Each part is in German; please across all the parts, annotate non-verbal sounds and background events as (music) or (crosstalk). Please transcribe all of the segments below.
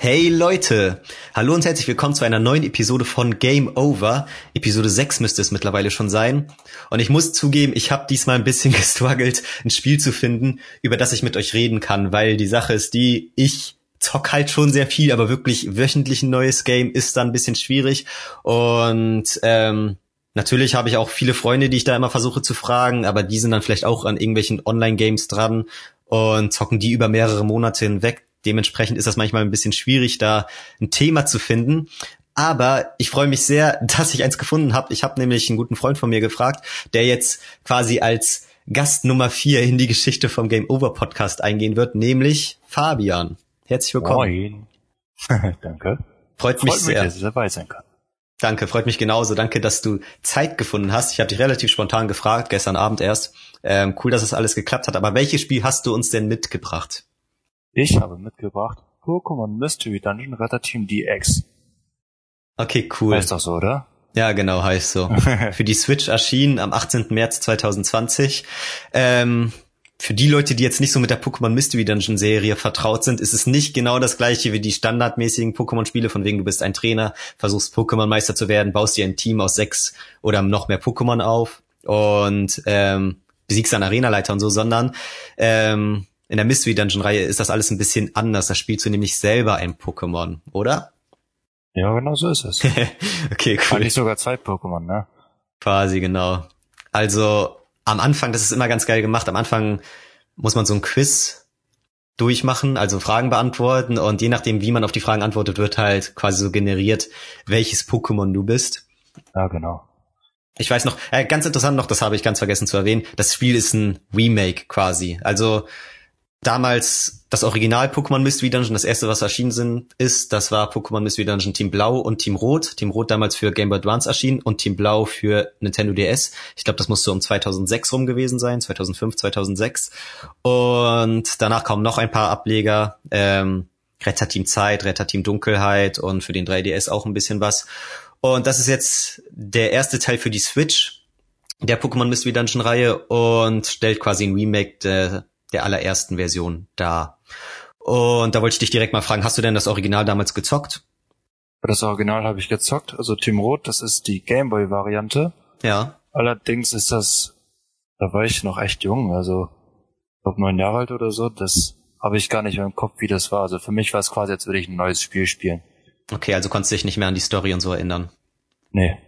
Hey Leute, hallo und herzlich willkommen zu einer neuen Episode von Game Over. Episode 6 müsste es mittlerweile schon sein. Und ich muss zugeben, ich habe diesmal ein bisschen (laughs) gestruggelt, ein Spiel zu finden, über das ich mit euch reden kann, weil die Sache ist die, ich zock halt schon sehr viel, aber wirklich wöchentlich ein neues Game ist dann ein bisschen schwierig. Und ähm, natürlich habe ich auch viele Freunde, die ich da immer versuche zu fragen, aber die sind dann vielleicht auch an irgendwelchen Online-Games dran und zocken die über mehrere Monate hinweg Dementsprechend ist das manchmal ein bisschen schwierig, da ein Thema zu finden. Aber ich freue mich sehr, (laughs) dass ich eins gefunden habe. Ich habe nämlich einen guten Freund von mir gefragt, der jetzt quasi als Gast Nummer vier in die Geschichte vom Game Over Podcast eingehen wird, nämlich Fabian. Herzlich willkommen. Moin. (laughs) Danke. Freut, mich sehr. dass ich dabei sein kann. Danke, freut mich genauso. Danke, dass du Zeit gefunden hast. Ich habe dich relativ spontan gefragt, gestern Abend erst. Ähm, cool, dass es alles geklappt hat. Aber welches Spiel hast du uns denn mitgebracht? Ich habe mitgebracht Pokémon Mystery Dungeon Retter Team DX. Okay, cool. Heißt doch so, oder? Ja, genau, heißt so. (laughs) für die Switch erschienen am 18. März 2020. Ähm, für die Leute, die jetzt nicht so mit der Pokémon Mystery Dungeon Serie vertraut sind, ist es nicht genau das gleiche wie die standardmäßigen Pokémon-Spiele, von wegen du bist ein Trainer, versuchst Pokémon-Meister zu werden, baust dir ein Team aus sechs oder noch mehr Pokémon auf und ähm, besiegst dann Arenaleiter und so, sondern ähm, in der Mystery Dungeon Reihe ist das alles ein bisschen anders. Da spielst du nämlich selber ein Pokémon, oder? Ja, genau so ist es. (laughs) okay, cool. Eigentlich sogar zwei Pokémon, ne? Quasi, genau. Also am Anfang, das ist immer ganz geil gemacht. Am Anfang muss man so ein Quiz durchmachen, also Fragen beantworten und je nachdem, wie man auf die Fragen antwortet, wird halt quasi so generiert, welches Pokémon du bist. Ja, genau. Ich weiß noch, äh, ganz interessant noch, das habe ich ganz vergessen zu erwähnen, das Spiel ist ein Remake quasi. Also damals das Original Pokémon Mystery Dungeon, das erste, was erschienen sind, ist, das war Pokémon Mystery Dungeon Team Blau und Team Rot. Team Rot damals für Game Boy Advance erschienen und Team Blau für Nintendo DS. Ich glaube, das muss so um 2006 rum gewesen sein, 2005, 2006. Und danach kamen noch ein paar Ableger, ähm, Retter Team Zeit, Retter Team Dunkelheit und für den 3DS auch ein bisschen was. Und das ist jetzt der erste Teil für die Switch der Pokémon Mystery Dungeon Reihe und stellt quasi ein Remake der der allerersten Version da. Und da wollte ich dich direkt mal fragen, hast du denn das Original damals gezockt? Das Original habe ich gezockt, also Team Rot, das ist die Gameboy-Variante. Ja. Allerdings ist das, da war ich noch echt jung, also ich glaube neun Jahre alt oder so, das habe ich gar nicht mehr im Kopf, wie das war. Also für mich war es quasi, als würde ich ein neues Spiel spielen. Okay, also konntest du dich nicht mehr an die Story und so erinnern. Nee.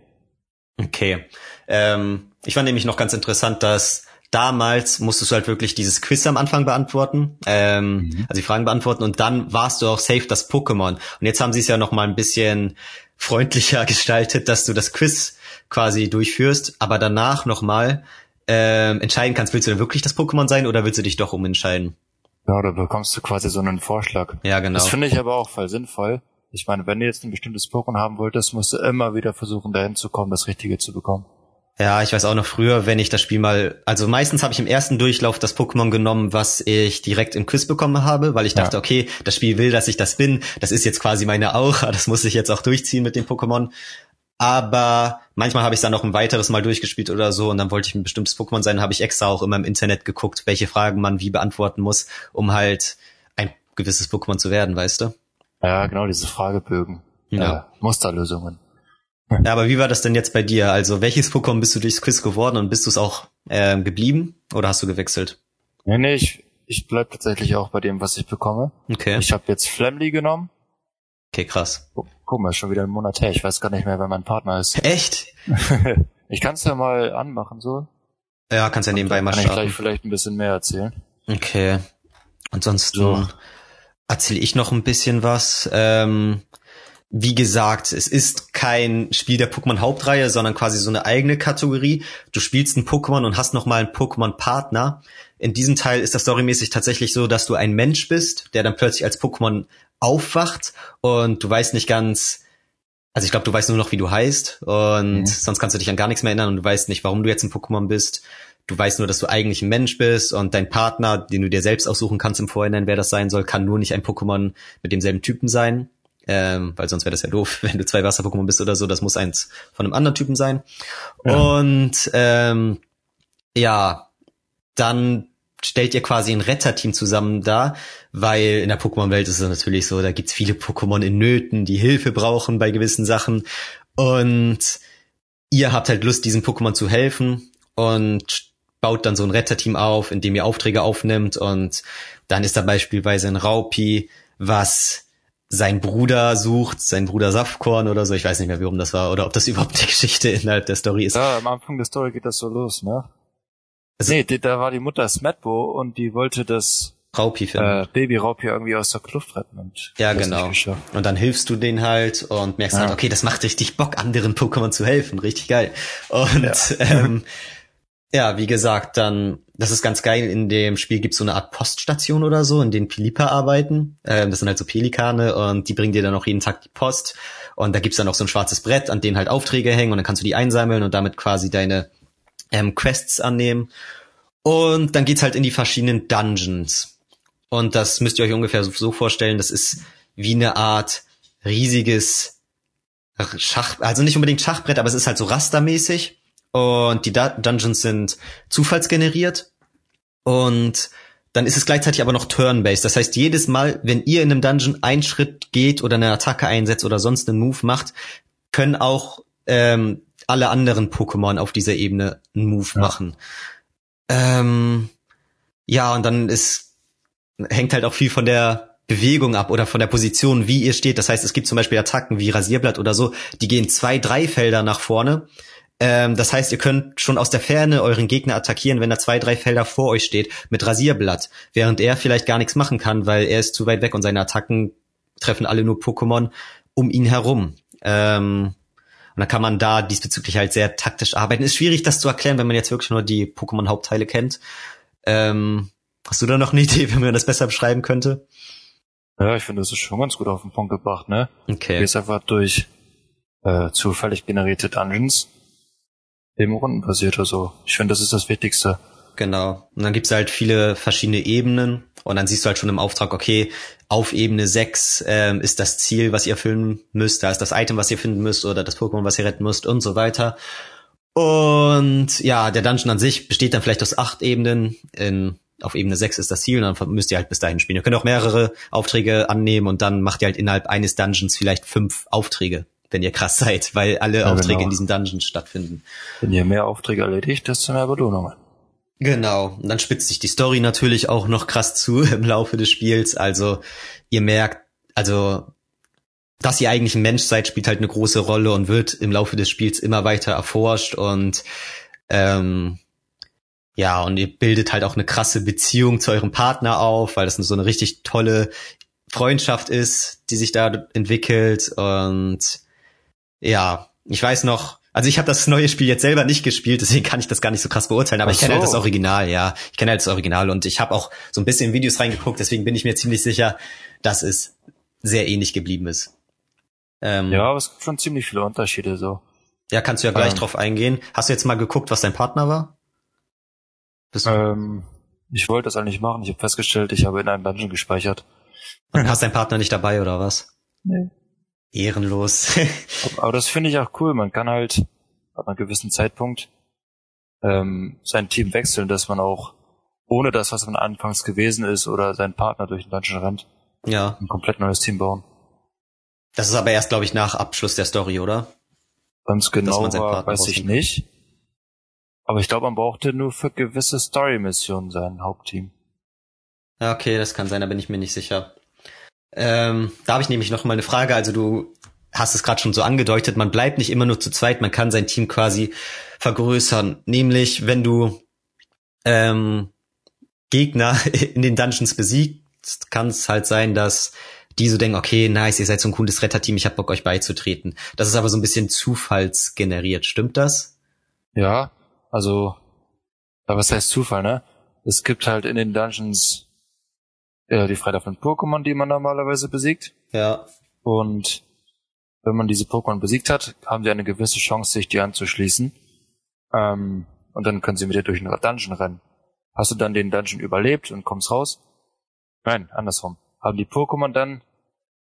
Okay. Ähm, ich fand nämlich noch ganz interessant, dass damals musstest du halt wirklich dieses Quiz am Anfang beantworten, ähm, mhm. also die Fragen beantworten und dann warst du auch safe das Pokémon. Und jetzt haben sie es ja noch mal ein bisschen (laughs) freundlicher (laughs) gestaltet, dass du das Quiz quasi durchführst, aber danach noch mal ähm, entscheiden kannst, willst du denn wirklich das Pokémon sein oder willst du dich doch umentscheiden? Ja, da bekommst du quasi so einen Vorschlag. Ja, genau. Das finde ich aber auch voll sinnvoll. Ich meine, wenn du jetzt ein bestimmtes Pokémon haben wolltest, musst du immer wieder versuchen, dahin zu kommen, das Richtige zu bekommen. Ja, ich weiß auch noch früher, wenn ich das Spiel mal, also meistens habe ich im ersten Durchlauf das Pokémon genommen, was ich direkt im Quiz bekommen habe, weil ich dachte, ja. okay, das Spiel will, dass ich das bin. Das ist jetzt quasi meine Aura, das muss ich jetzt auch durchziehen mit dem Pokémon. Aber manchmal habe ich dann noch ein weiteres Mal durchgespielt oder so und dann wollte ich ein bestimmtes Pokémon sein, habe ich extra auch immer im Internet geguckt, welche Fragen man wie beantworten muss, um halt ein gewisses Pokémon zu werden, weißt du? Ja, genau, diese Fragebögen. Ja. Äh, Musterlösungen. Ja, aber wie war das denn jetzt bei dir? Also welches Pokémon bist du durchs Quiz geworden und bist du es auch äh, geblieben oder hast du gewechselt? Nee, nee, ich, ich bleib tatsächlich auch bei dem, was ich bekomme. Okay. Ich habe jetzt Flamly genommen. Okay, krass. Oh, guck mal, schon wieder ein Monat her. Ich weiß gar nicht mehr, wer mein Partner ist. Echt? (laughs) ich kann es ja mal anmachen, so. Ja, kannst ja nebenbei mal starten. Kann ich gleich vielleicht ein bisschen mehr erzählen. Okay. Ansonsten so. erzähle ich noch ein bisschen was. Ähm, wie gesagt, es ist kein Spiel der Pokémon-Hauptreihe, sondern quasi so eine eigene Kategorie. Du spielst ein Pokémon und hast nochmal einen Pokémon-Partner. In diesem Teil ist das storymäßig tatsächlich so, dass du ein Mensch bist, der dann plötzlich als Pokémon aufwacht und du weißt nicht ganz, also ich glaube, du weißt nur noch, wie du heißt und mhm. sonst kannst du dich an gar nichts mehr erinnern und du weißt nicht, warum du jetzt ein Pokémon bist. Du weißt nur, dass du eigentlich ein Mensch bist und dein Partner, den du dir selbst aussuchen kannst im Vorhinein, wer das sein soll, kann nur nicht ein Pokémon mit demselben Typen sein ähm, weil sonst wäre das ja doof, (laughs) wenn du zwei Wasser-Pokémon bist oder so. Das muss eins von einem anderen Typen sein. Ja. Und ähm, ja, dann stellt ihr quasi ein Retterteam zusammen da, weil in der Pokémon-Welt ist es natürlich so, da gibt's viele Pokémon in Nöten, die Hilfe brauchen bei gewissen Sachen. Und ihr habt halt Lust, diesen Pokémon zu helfen und baut dann so ein Retterteam auf, in dem ihr Aufträge aufnimmt und dann ist da beispielsweise ein Raupi, was sein Bruder sucht, sein Bruder Saftkorn oder so, ich weiß nicht mehr, warum das war, oder ob das (laughs) überhaupt die Geschichte innerhalb der Story ist. Ja, am Anfang der Story geht das so los, ne? Also, nee, da war die Mutter Smetbo und die wollte das Raupi finden. Äh, Baby Raupi irgendwie aus der Kluft retten und ja genau und dann hilfst du den halt und merkst ja. halt okay das macht richtig Bock anderen Pokémon zu helfen richtig geil und ja. ähm, (laughs) ja wie gesagt dann das ist ganz geil in dem Spiel gibt's so eine Art Poststation oder so in denen Pilipa arbeiten. Ähm, das sind halt so Pelikane und die bringen dir dann auch jeden Tag die Post. Und da gibt's dann auch so ein schwarzes Brett an denen halt Aufträge hängen und dann kannst du die einsammeln und damit quasi deine ähm, Quests annehmen. Und dann geht's halt in die verschiedenen Dungeons. Und das müsst ihr euch ungefähr so vorstellen, das ist wie eine Art riesiges Schach, also nicht unbedingt Schachbrett, aber es ist halt so rastermäßig. Und die Dungeons sind zufallsgeneriert. Und dann ist es gleichzeitig aber noch turn-based. Das heißt, jedes Mal, wenn ihr in einem Dungeon einen Schritt geht oder eine Attacke einsetzt oder sonst einen Move macht, können auch ähm, alle anderen Pokémon auf dieser Ebene einen Move ja. machen. Ähm, ja, und dann ist hängt halt auch viel von der Bewegung ab oder von der Position, wie ihr steht. Das heißt, es gibt zum Beispiel Attacken wie Rasierblatt oder so, die gehen zwei, drei Felder nach vorne. Ähm, das heißt, ihr könnt schon aus der Ferne euren Gegner attackieren, wenn er zwei, drei Felder vor euch steht mit Rasierblatt, während er vielleicht gar nichts machen kann, weil er ist zu weit weg und seine Attacken treffen alle nur Pokémon um ihn herum. Ähm, und dann kann man da diesbezüglich halt sehr taktisch arbeiten. Ist schwierig, das zu erklären, wenn man jetzt wirklich nur die Pokémon-Hauptteile kennt. Ähm, Hast du da noch eine Idee, (laughs) wie man das besser beschreiben könnte? Ja, ich finde, das ist schon ganz gut auf den Punkt gebracht, ne? Okay. Du gehst einfach durch äh, zufällig generierte Dungeons, eben rundenbasiert oder so. Ich finde, das ist das Wichtigste. Genau. Und dann gibt's halt viele verschiedene Ebenen und dann siehst du halt schon im Auftrag, okay, auf Ebene 6 ähm, ist das Ziel, was ihr erfüllen müsst, da ist das Item, was ihr finden müsst oder das Pokémon, was ihr retten müsst und so weiter. Und ja, der Dungeon an sich besteht dann vielleicht aus acht Ebenen in auf Ebene 6 ist das Ziel und dann müsst ihr halt bis dahin spielen. Ihr könnt auch mehrere Aufträge annehmen und dann macht ihr halt innerhalb eines Dungeons vielleicht fünf Aufträge, wenn ihr krass seid, weil alle ja, Aufträge genau. in diesem Dungeon stattfinden. Wenn ihr mehr Aufträge erledigt, desto mehr Belohnungen. Genau. Und dann spitzt sich die Story natürlich auch noch krass zu (laughs) im Laufe des Spiels. Also ihr merkt, also dass ihr eigentlich ein Mensch seid, spielt halt eine große Rolle und wird im Laufe des Spiels immer weiter erforscht und ähm, ja, und ihr bildet halt auch eine krasse Beziehung zu eurem Partner auf, weil das so eine richtig tolle Freundschaft ist, die sich da entwickelt. Und ja, ich weiß noch, also ich habe das neue Spiel jetzt selber nicht gespielt, deswegen kann ich das gar nicht so krass beurteilen, aber Ach ich kenne halt das Original, ja. Ich kenne halt das Original und ich habe auch so ein bisschen in Videos reingeguckt, deswegen bin ich mir ziemlich sicher, dass es sehr ähnlich geblieben ist. Ähm, ja, aber es gibt schon ziemlich viele Unterschiede so. Ja, kannst du ja gleich ähm, drauf eingehen. Hast du jetzt mal geguckt, was dein Partner war? Ähm, ich wollte das eigentlich machen. Ich habe festgestellt, ich habe in einem Dungeon gespeichert. Und hast deinen Partner nicht dabei oder was? Nee. Ehrenlos. Aber das finde ich auch cool. Man kann halt ab einem gewissen Zeitpunkt ähm, sein Team wechseln, dass man auch ohne das, was man anfangs gewesen ist oder seinen Partner durch den Dungeon rennt, ja. ein komplett neues Team bauen. Das ist aber erst, glaube ich, nach Abschluss der Story, oder? Ganz genau weiß ich nicht. Aber ich glaube, man brauchte nur für gewisse Story-Missionen sein Hauptteam. Ja, okay, das kann sein, da bin ich mir nicht sicher. Ähm, da habe ich nämlich noch mal eine Frage. Also du hast es gerade schon so angedeutet, man bleibt nicht immer nur zu zweit, man kann sein Team quasi vergrößern. Nämlich, wenn du ähm, Gegner (laughs) in den Dungeons besiegst, kann es halt sein, dass die so denken, okay, nice, ihr seid so ein cooles Retterteam, ich hab Bock, euch beizutreten. Das ist aber so ein bisschen zufallsgeneriert, stimmt das? Ja, also, aber was heißt Zufall, ne? Es gibt halt in den Dungeons äh, die freilaufenden Pokémon, die man normalerweise besiegt. Ja. Und wenn man diese Pokémon besiegt hat, haben sie eine gewisse Chance, sich die anzuschließen. Ähm, und dann können sie mit dir durch einen Dungeon rennen. Hast du dann den Dungeon überlebt und kommst raus? Nein, andersrum. Haben die Pokémon dann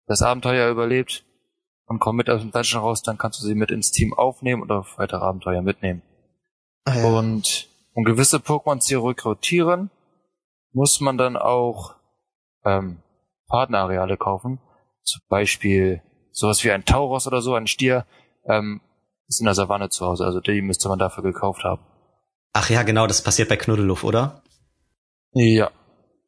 das Abenteuer überlebt und kommen mit aus dem Dungeon raus, dann kannst du sie mit ins Team aufnehmen und auf weitere Abenteuer mitnehmen. Ah, ja. Und um gewisse Pokémon zu rekrutieren, muss man dann auch ähm, Partnerareale kaufen. Zum Beispiel sowas wie ein Tauros oder so, ein Stier, ähm, ist in der Savanne zu Hause. Also die müsste man dafür gekauft haben. Ach ja, genau, das passiert bei Knuddeluff, oder? Ja.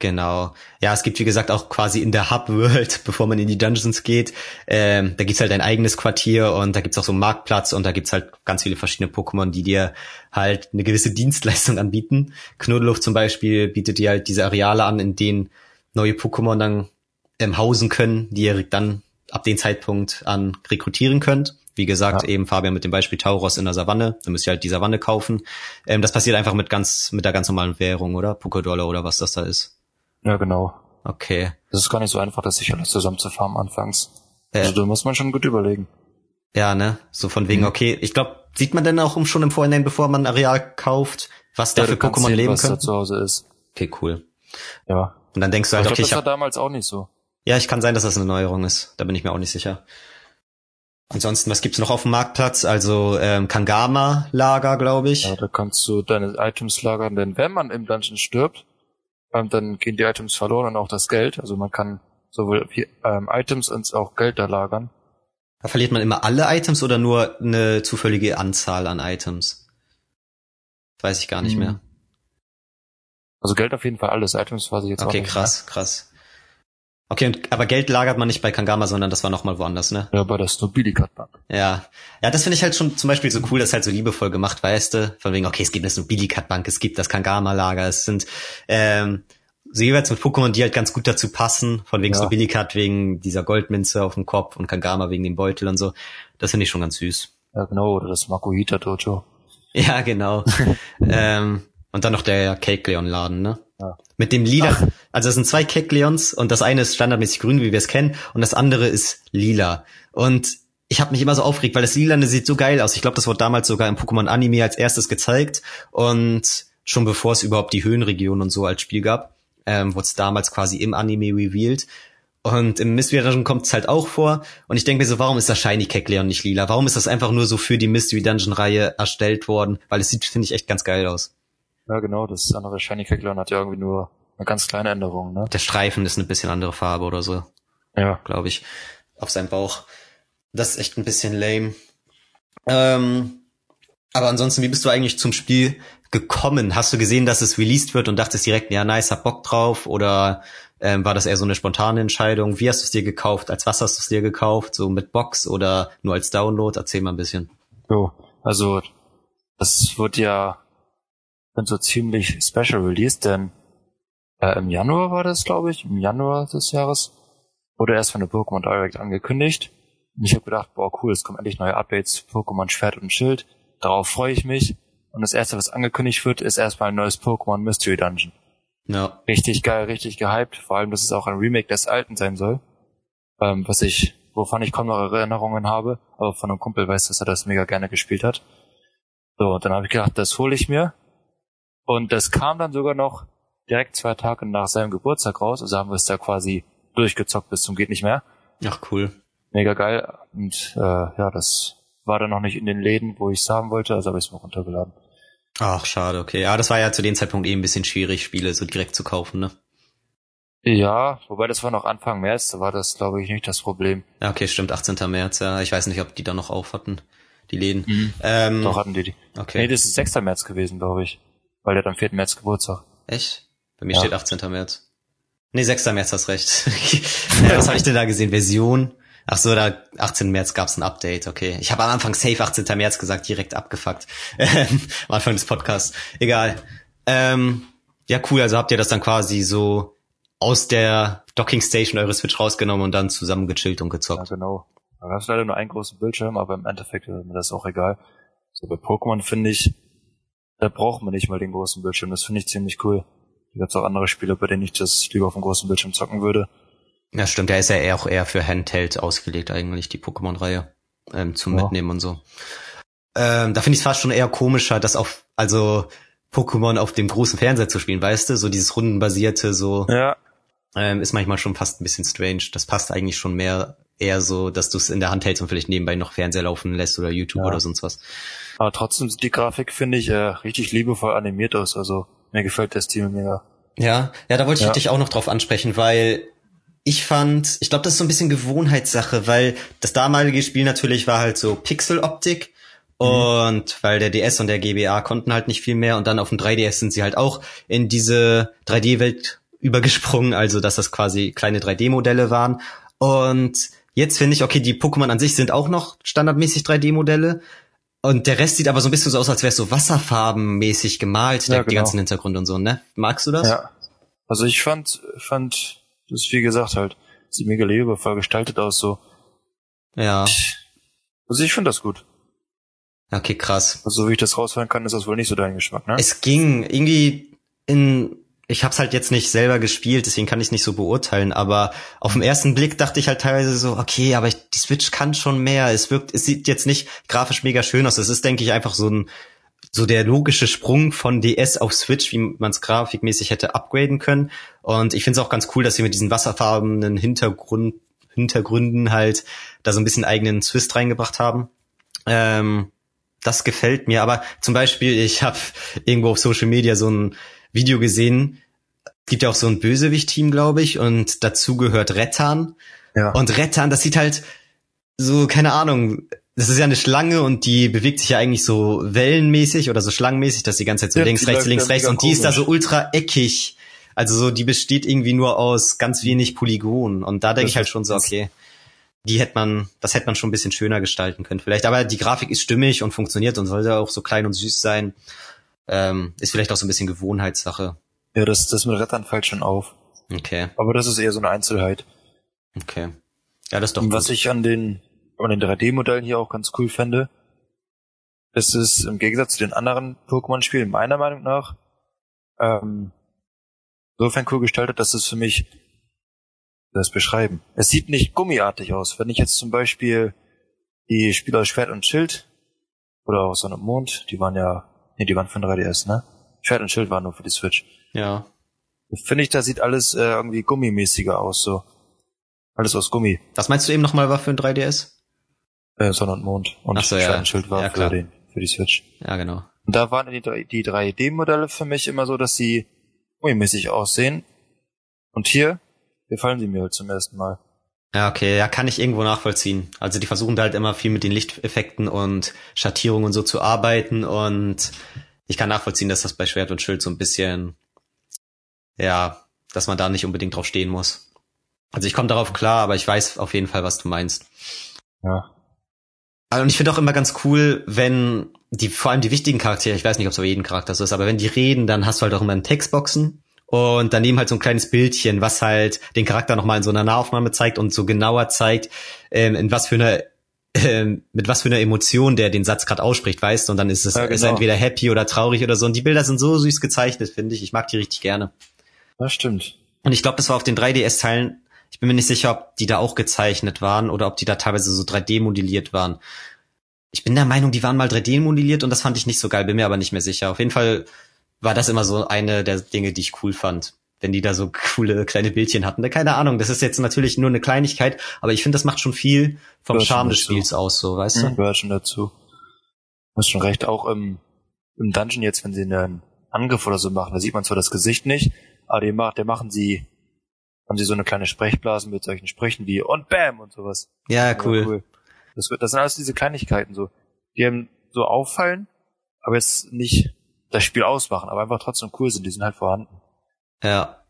Genau. Ja, es gibt wie gesagt auch quasi in der Hub-World, (laughs) bevor man in die Dungeons geht, ähm, da gibt's halt ein eigenes Quartier und da gibt's auch so einen Marktplatz und da gibt's halt ganz viele verschiedene Pokémon, die dir halt eine gewisse Dienstleistung (laughs) anbieten. Knuddeluff zum Beispiel bietet dir halt diese Areale an, in denen neue Pokémon dann ähm, hausen können, die ihr dann ab dem Zeitpunkt an rekrutieren könnt. Wie gesagt, ja. eben Fabian mit dem Beispiel Tauros in der Savanne. Da müsst ihr halt die Savanne kaufen. Ähm, das passiert einfach mit ganz, mit der ganz normalen Währung, oder? Pokédollar oder was das da ist. Ja, genau. Okay. Das ist gar nicht so einfach, das sich alles zusammen zu farmen anfangs. Äh, also da muss man schon gut überlegen. Ja, ne? So von wegen, mhm. okay, ich glaube, sieht man denn auch schon im Vorhinein, bevor man ein Areal kauft, was da ja, für Pokémon sehen, leben können? Da zu Hause ist. Okay, cool. Ja. Und dann denkst du halt, ich okay, glaub, das ich hab, war damals auch nicht so. Ja, ich kann sein, dass das eine Neuerung ist. Da bin ich mir auch nicht sicher. Ansonsten, was gibt's noch auf dem Marktplatz? Also ähm, Kangama-Lager, glaube ich. Ja, da kannst du deine Items lagern, denn wenn man im Dungeon stirbt, ähm, dann gehen die Items verloren und auch das Geld. Also man kann sowohl ähm, Items als auch Geld da lagern. Da verliert man immer alle Items oder nur eine zufällige Anzahl an Items? weiß ich gar nicht hm. mehr. Also Geld auf jeden Fall alles. Items weiß ich jetzt okay, auch nicht. Okay, krass, krass. Okay, und, aber Geld lagert man nicht bei Kangama, sondern das war nochmal woanders, ne? Ja, bei der Nobilikat Bank. Ja. Ja, das finde ich halt schon zum Beispiel so cool, das ist halt so liebevoll gemacht, weißt du? Von wegen, okay, es gibt eine Nobilikat Bank, es gibt das Kangama-Lager, es sind, ähm, so jeweils mit Pokémon, die halt ganz gut dazu passen, von wegen ja. Nobilikat wegen dieser Goldminze auf dem Kopf und Kangama wegen dem Beutel und so. Das finde ich schon ganz süß. Ja, genau, oder das Makuhita Dojo. Ja, genau. (laughs) ähm, und dann noch der Cake-Leon-Laden, ne? Ja. Mit dem lila, Ach. also es sind zwei Kekleons und das eine ist standardmäßig grün, wie wir es kennen, und das andere ist lila. Und ich habe mich immer so aufgeregt, weil das Lilane sieht so geil aus. Ich glaube, das wurde damals sogar im Pokémon Anime als erstes gezeigt und schon bevor es überhaupt die Höhenregion und so als Spiel gab, ähm, wurde es damals quasi im Anime revealed. Und im Mystery Dungeon kommt es halt auch vor. Und ich denke mir so, warum ist das Shiny Kekleon nicht lila? Warum ist das einfach nur so für die Mystery Dungeon Reihe erstellt worden? Weil es sieht, finde ich, echt ganz geil aus. Ja, genau, das andere Shiny Kecklern hat ja irgendwie nur eine ganz kleine Änderung, ne? Der Streifen ist eine bisschen andere Farbe oder so. Ja. Glaube ich. Auf seinem Bauch. Das ist echt ein bisschen lame. Ähm, aber ansonsten, wie bist du eigentlich zum Spiel gekommen? Hast du gesehen, dass es released wird und dachtest direkt, ja, nice, hab Bock drauf? Oder ähm, war das eher so eine spontane Entscheidung? Wie hast du es dir gekauft? Als was hast du es dir gekauft? So mit Box oder nur als Download? Erzähl mal ein bisschen. So, also das wird ja bin so ziemlich special release, denn äh, im Januar war das, glaube ich, im Januar des Jahres wurde erst von der Pokémon Direct angekündigt. Und ich habe gedacht, boah, cool, es kommen endlich neue Updates, Pokémon Schwert und Schild. Darauf freue ich mich. Und das erste, was angekündigt wird, ist erstmal ein neues Pokémon Mystery Dungeon. Ja. Richtig geil, richtig gehypt. Vor allem, dass es auch ein Remake des alten sein soll. Ähm, was ich, wovon ich kaum noch Erinnerungen habe, aber von einem Kumpel weiß, dass er das mega gerne gespielt hat. So, dann habe ich gedacht, das hole ich mir. Und das kam dann sogar noch direkt zwei Tage nach seinem Geburtstag raus. Also haben wir es da quasi durchgezockt bis zum geht nicht mehr. Ach cool. Mega geil. Und äh, ja, das war dann noch nicht in den Läden, wo ich es haben wollte, also habe ich es mal runtergeladen. Ach, schade, okay. Ja, das war ja zu dem Zeitpunkt eben ein bisschen schwierig, Spiele so direkt zu kaufen, ne? Ja, wobei das war noch Anfang März, da war das, glaube ich, nicht das Problem. Ja, okay, stimmt, 18. März, ja. Ich weiß nicht, ob die da noch auf hatten, die Läden. Mhm. Ähm, Doch hatten die die. Okay. Nee, das ist 6. März gewesen, glaube ich. Weil der hat am 4. März Geburtstag. Echt? Bei mir ja. steht 18. März. Nee, 6. März hast recht. (laughs) ja, was habe ich denn da gesehen? Version? Ach so, da 18. März gab's ein Update, okay. Ich habe am Anfang safe 18. März gesagt, direkt abgefuckt. (laughs) am Anfang des Podcasts. Egal. Ähm, ja, cool, also habt ihr das dann quasi so aus der Docking Station eures Switch rausgenommen und dann zusammen gechillt und gezockt. Ja, genau. Da gab's leider nur einen großen Bildschirm, aber im Endeffekt ist mir das auch egal. So bei Pokémon finde ich, da braucht man nicht mal den großen Bildschirm. Das finde ich ziemlich cool. Da gibt's auch andere Spiele, bei denen ich das lieber auf dem großen Bildschirm zocken würde. Ja, stimmt. Der ist ja eher auch eher für Handheld ausgelegt eigentlich, die Pokémon-Reihe. Ähm, zum ja. Mitnehmen und so. Ähm, da finde ich es fast schon eher komischer, dass auf, also Pokémon auf dem großen Fernseher zu spielen, weißt du? So dieses rundenbasierte, so. Ja. Ähm, ist manchmal schon fast ein bisschen strange. Das passt eigentlich schon mehr eher so, dass du es in der Hand hältst und vielleicht nebenbei noch Fernseher laufen lässt oder YouTube ja. oder sonst was. Aber trotzdem sieht die Grafik, finde ich, äh, richtig liebevoll animiert aus. Also mir gefällt der Stil mega. Ja, ja, da wollte ich ja. dich auch noch drauf ansprechen, weil ich fand, ich glaube, das ist so ein bisschen Gewohnheitssache, weil das damalige Spiel natürlich war halt so Pixeloptik mhm. und weil der DS und der GBA konnten halt nicht viel mehr und dann auf dem 3DS sind sie halt auch in diese 3D-Welt übergesprungen, also dass das quasi kleine 3D-Modelle waren und jetzt finde ich, okay, die Pokémon an sich sind auch noch standardmäßig 3D-Modelle, und der Rest sieht aber so ein bisschen so aus, als wäre es so wasserfarbenmäßig gemalt, ja, genau. die ganzen Hintergründe und so, ne? Magst du das? Ja. Also ich fand, fand, das wie gesagt halt, sieht mega liebevoll gestaltet aus, so. Ja. Also ich finde das gut. Okay, krass. Also so wie ich das rausfallen kann, ist das wohl nicht so dein Geschmack, ne? Es ging irgendwie in ich habe es halt jetzt nicht selber gespielt, deswegen kann ich nicht so beurteilen, aber auf den ersten Blick dachte ich halt teilweise so, okay, aber ich, die Switch kann schon mehr. Es wirkt, es sieht jetzt nicht grafisch mega schön aus. Es ist, denke ich, einfach so ein so der logische Sprung von DS auf Switch, wie man es grafikmäßig hätte upgraden können. Und ich finde es auch ganz cool, dass sie mit diesen wasserfarbenen Hintergrund, Hintergründen halt da so ein bisschen eigenen Twist reingebracht haben. Ähm, das gefällt mir. Aber zum Beispiel, ich habe irgendwo auf Social Media so ein Video gesehen. Es gibt ja auch so ein Bösewicht-Team, glaube ich, und dazu gehört Rettan. Ja. Und Rettan, das sieht halt so, keine Ahnung, das ist ja eine Schlange und die bewegt sich ja eigentlich so wellenmäßig oder so schlangenmäßig, dass die ganze Zeit so ja, links, rechts, links, rechts und die ist da so ultra eckig. Also so, die besteht irgendwie nur aus ganz wenig Polygonen. Und da denke ich halt schon so, okay, die hätte man, das hätte man schon ein bisschen schöner gestalten können vielleicht. Aber die Grafik ist stimmig und funktioniert und sollte auch so klein und süß sein. Ähm, ist vielleicht auch so ein bisschen Gewohnheitssache. Ja, das, das mit Rettern fällt schon auf. Okay. Aber das ist eher so eine Einzelheit. Okay. Ja, das ist doch Und was ich an den, an den 3D-Modellen hier auch ganz cool fände, ist es im Gegensatz zu den anderen Pokémon-Spielen meiner Meinung nach ähm, insofern cool gestaltet, dass es für mich das beschreiben. Es sieht nicht gummiartig aus. Wenn ich jetzt zum Beispiel die Spieler Schwert und Schild oder auch Sonne und Mond, die waren ja Nee, die waren von 3DS, ne? Schwert und Schild waren nur für die Switch. Ja. Finde ich, da sieht alles äh, irgendwie gummimäßiger aus, so. Alles aus Gummi. Was meinst du eben nochmal war für ein 3DS? Äh, Sonne und Mond. Und Ach so, Schwert ja. und Schild war ja, für, den, für die Switch. Ja, genau. Und da waren die, die 3D-Modelle für mich immer so, dass sie gummimäßig aussehen. Und hier gefallen sie mir halt zum ersten Mal. Ja, okay, ja, kann ich irgendwo nachvollziehen. Also die versuchen da halt immer viel mit den Lichteffekten und Schattierungen und so zu arbeiten und ich kann nachvollziehen, dass das bei Schwert und Schild so ein bisschen, ja, dass man da nicht unbedingt drauf stehen muss. Also ich komme darauf klar, aber ich weiß auf jeden Fall, was du meinst. Ja. Also, und ich finde auch immer ganz cool, wenn die, vor allem die wichtigen Charaktere, ich weiß nicht, ob es bei jedem Charakter so ist, aber wenn die reden, dann hast du halt auch immer Textboxen und daneben halt so ein kleines Bildchen, was halt den Charakter nochmal in so einer Nahaufnahme zeigt und so genauer zeigt, ähm, in was für eine ähm, mit was für einer Emotion der den Satz gerade ausspricht, weißt du, und dann ist es ja, genau. ist entweder happy oder traurig oder so. Und die Bilder sind so süß gezeichnet, finde ich. Ich mag die richtig gerne. Das stimmt. Und ich glaube, das war auf den 3DS-Teilen, ich bin mir nicht sicher, ob die da auch gezeichnet waren oder ob die da teilweise so 3D-modelliert waren. Ich bin der Meinung, die waren mal 3D-modelliert und das fand ich nicht so geil, bin mir aber nicht mehr sicher. Auf jeden Fall war das immer so eine der Dinge, die ich cool fand. Wenn die da so coole kleine Bildchen hatten. Keine Ahnung, das ist jetzt natürlich nur eine Kleinigkeit, aber ich finde, das macht schon viel vom Charme des Spiels aus, so, weißt du? Mhm, gehört schon dazu. Du hast schon recht, auch im, im Dungeon jetzt, wenn sie einen Angriff oder so machen, da sieht man zwar das Gesicht nicht, aber macht, der machen sie, haben sie so eine kleine Sprechblase mit solchen Sprüchen wie und Bam und sowas. Ja, cool. Ja, cool. Das, wird, das sind alles diese Kleinigkeiten so, die einem so auffallen, aber jetzt nicht das Spiel ausmachen, aber einfach trotzdem cool sind, die sind halt vorhanden. Ja.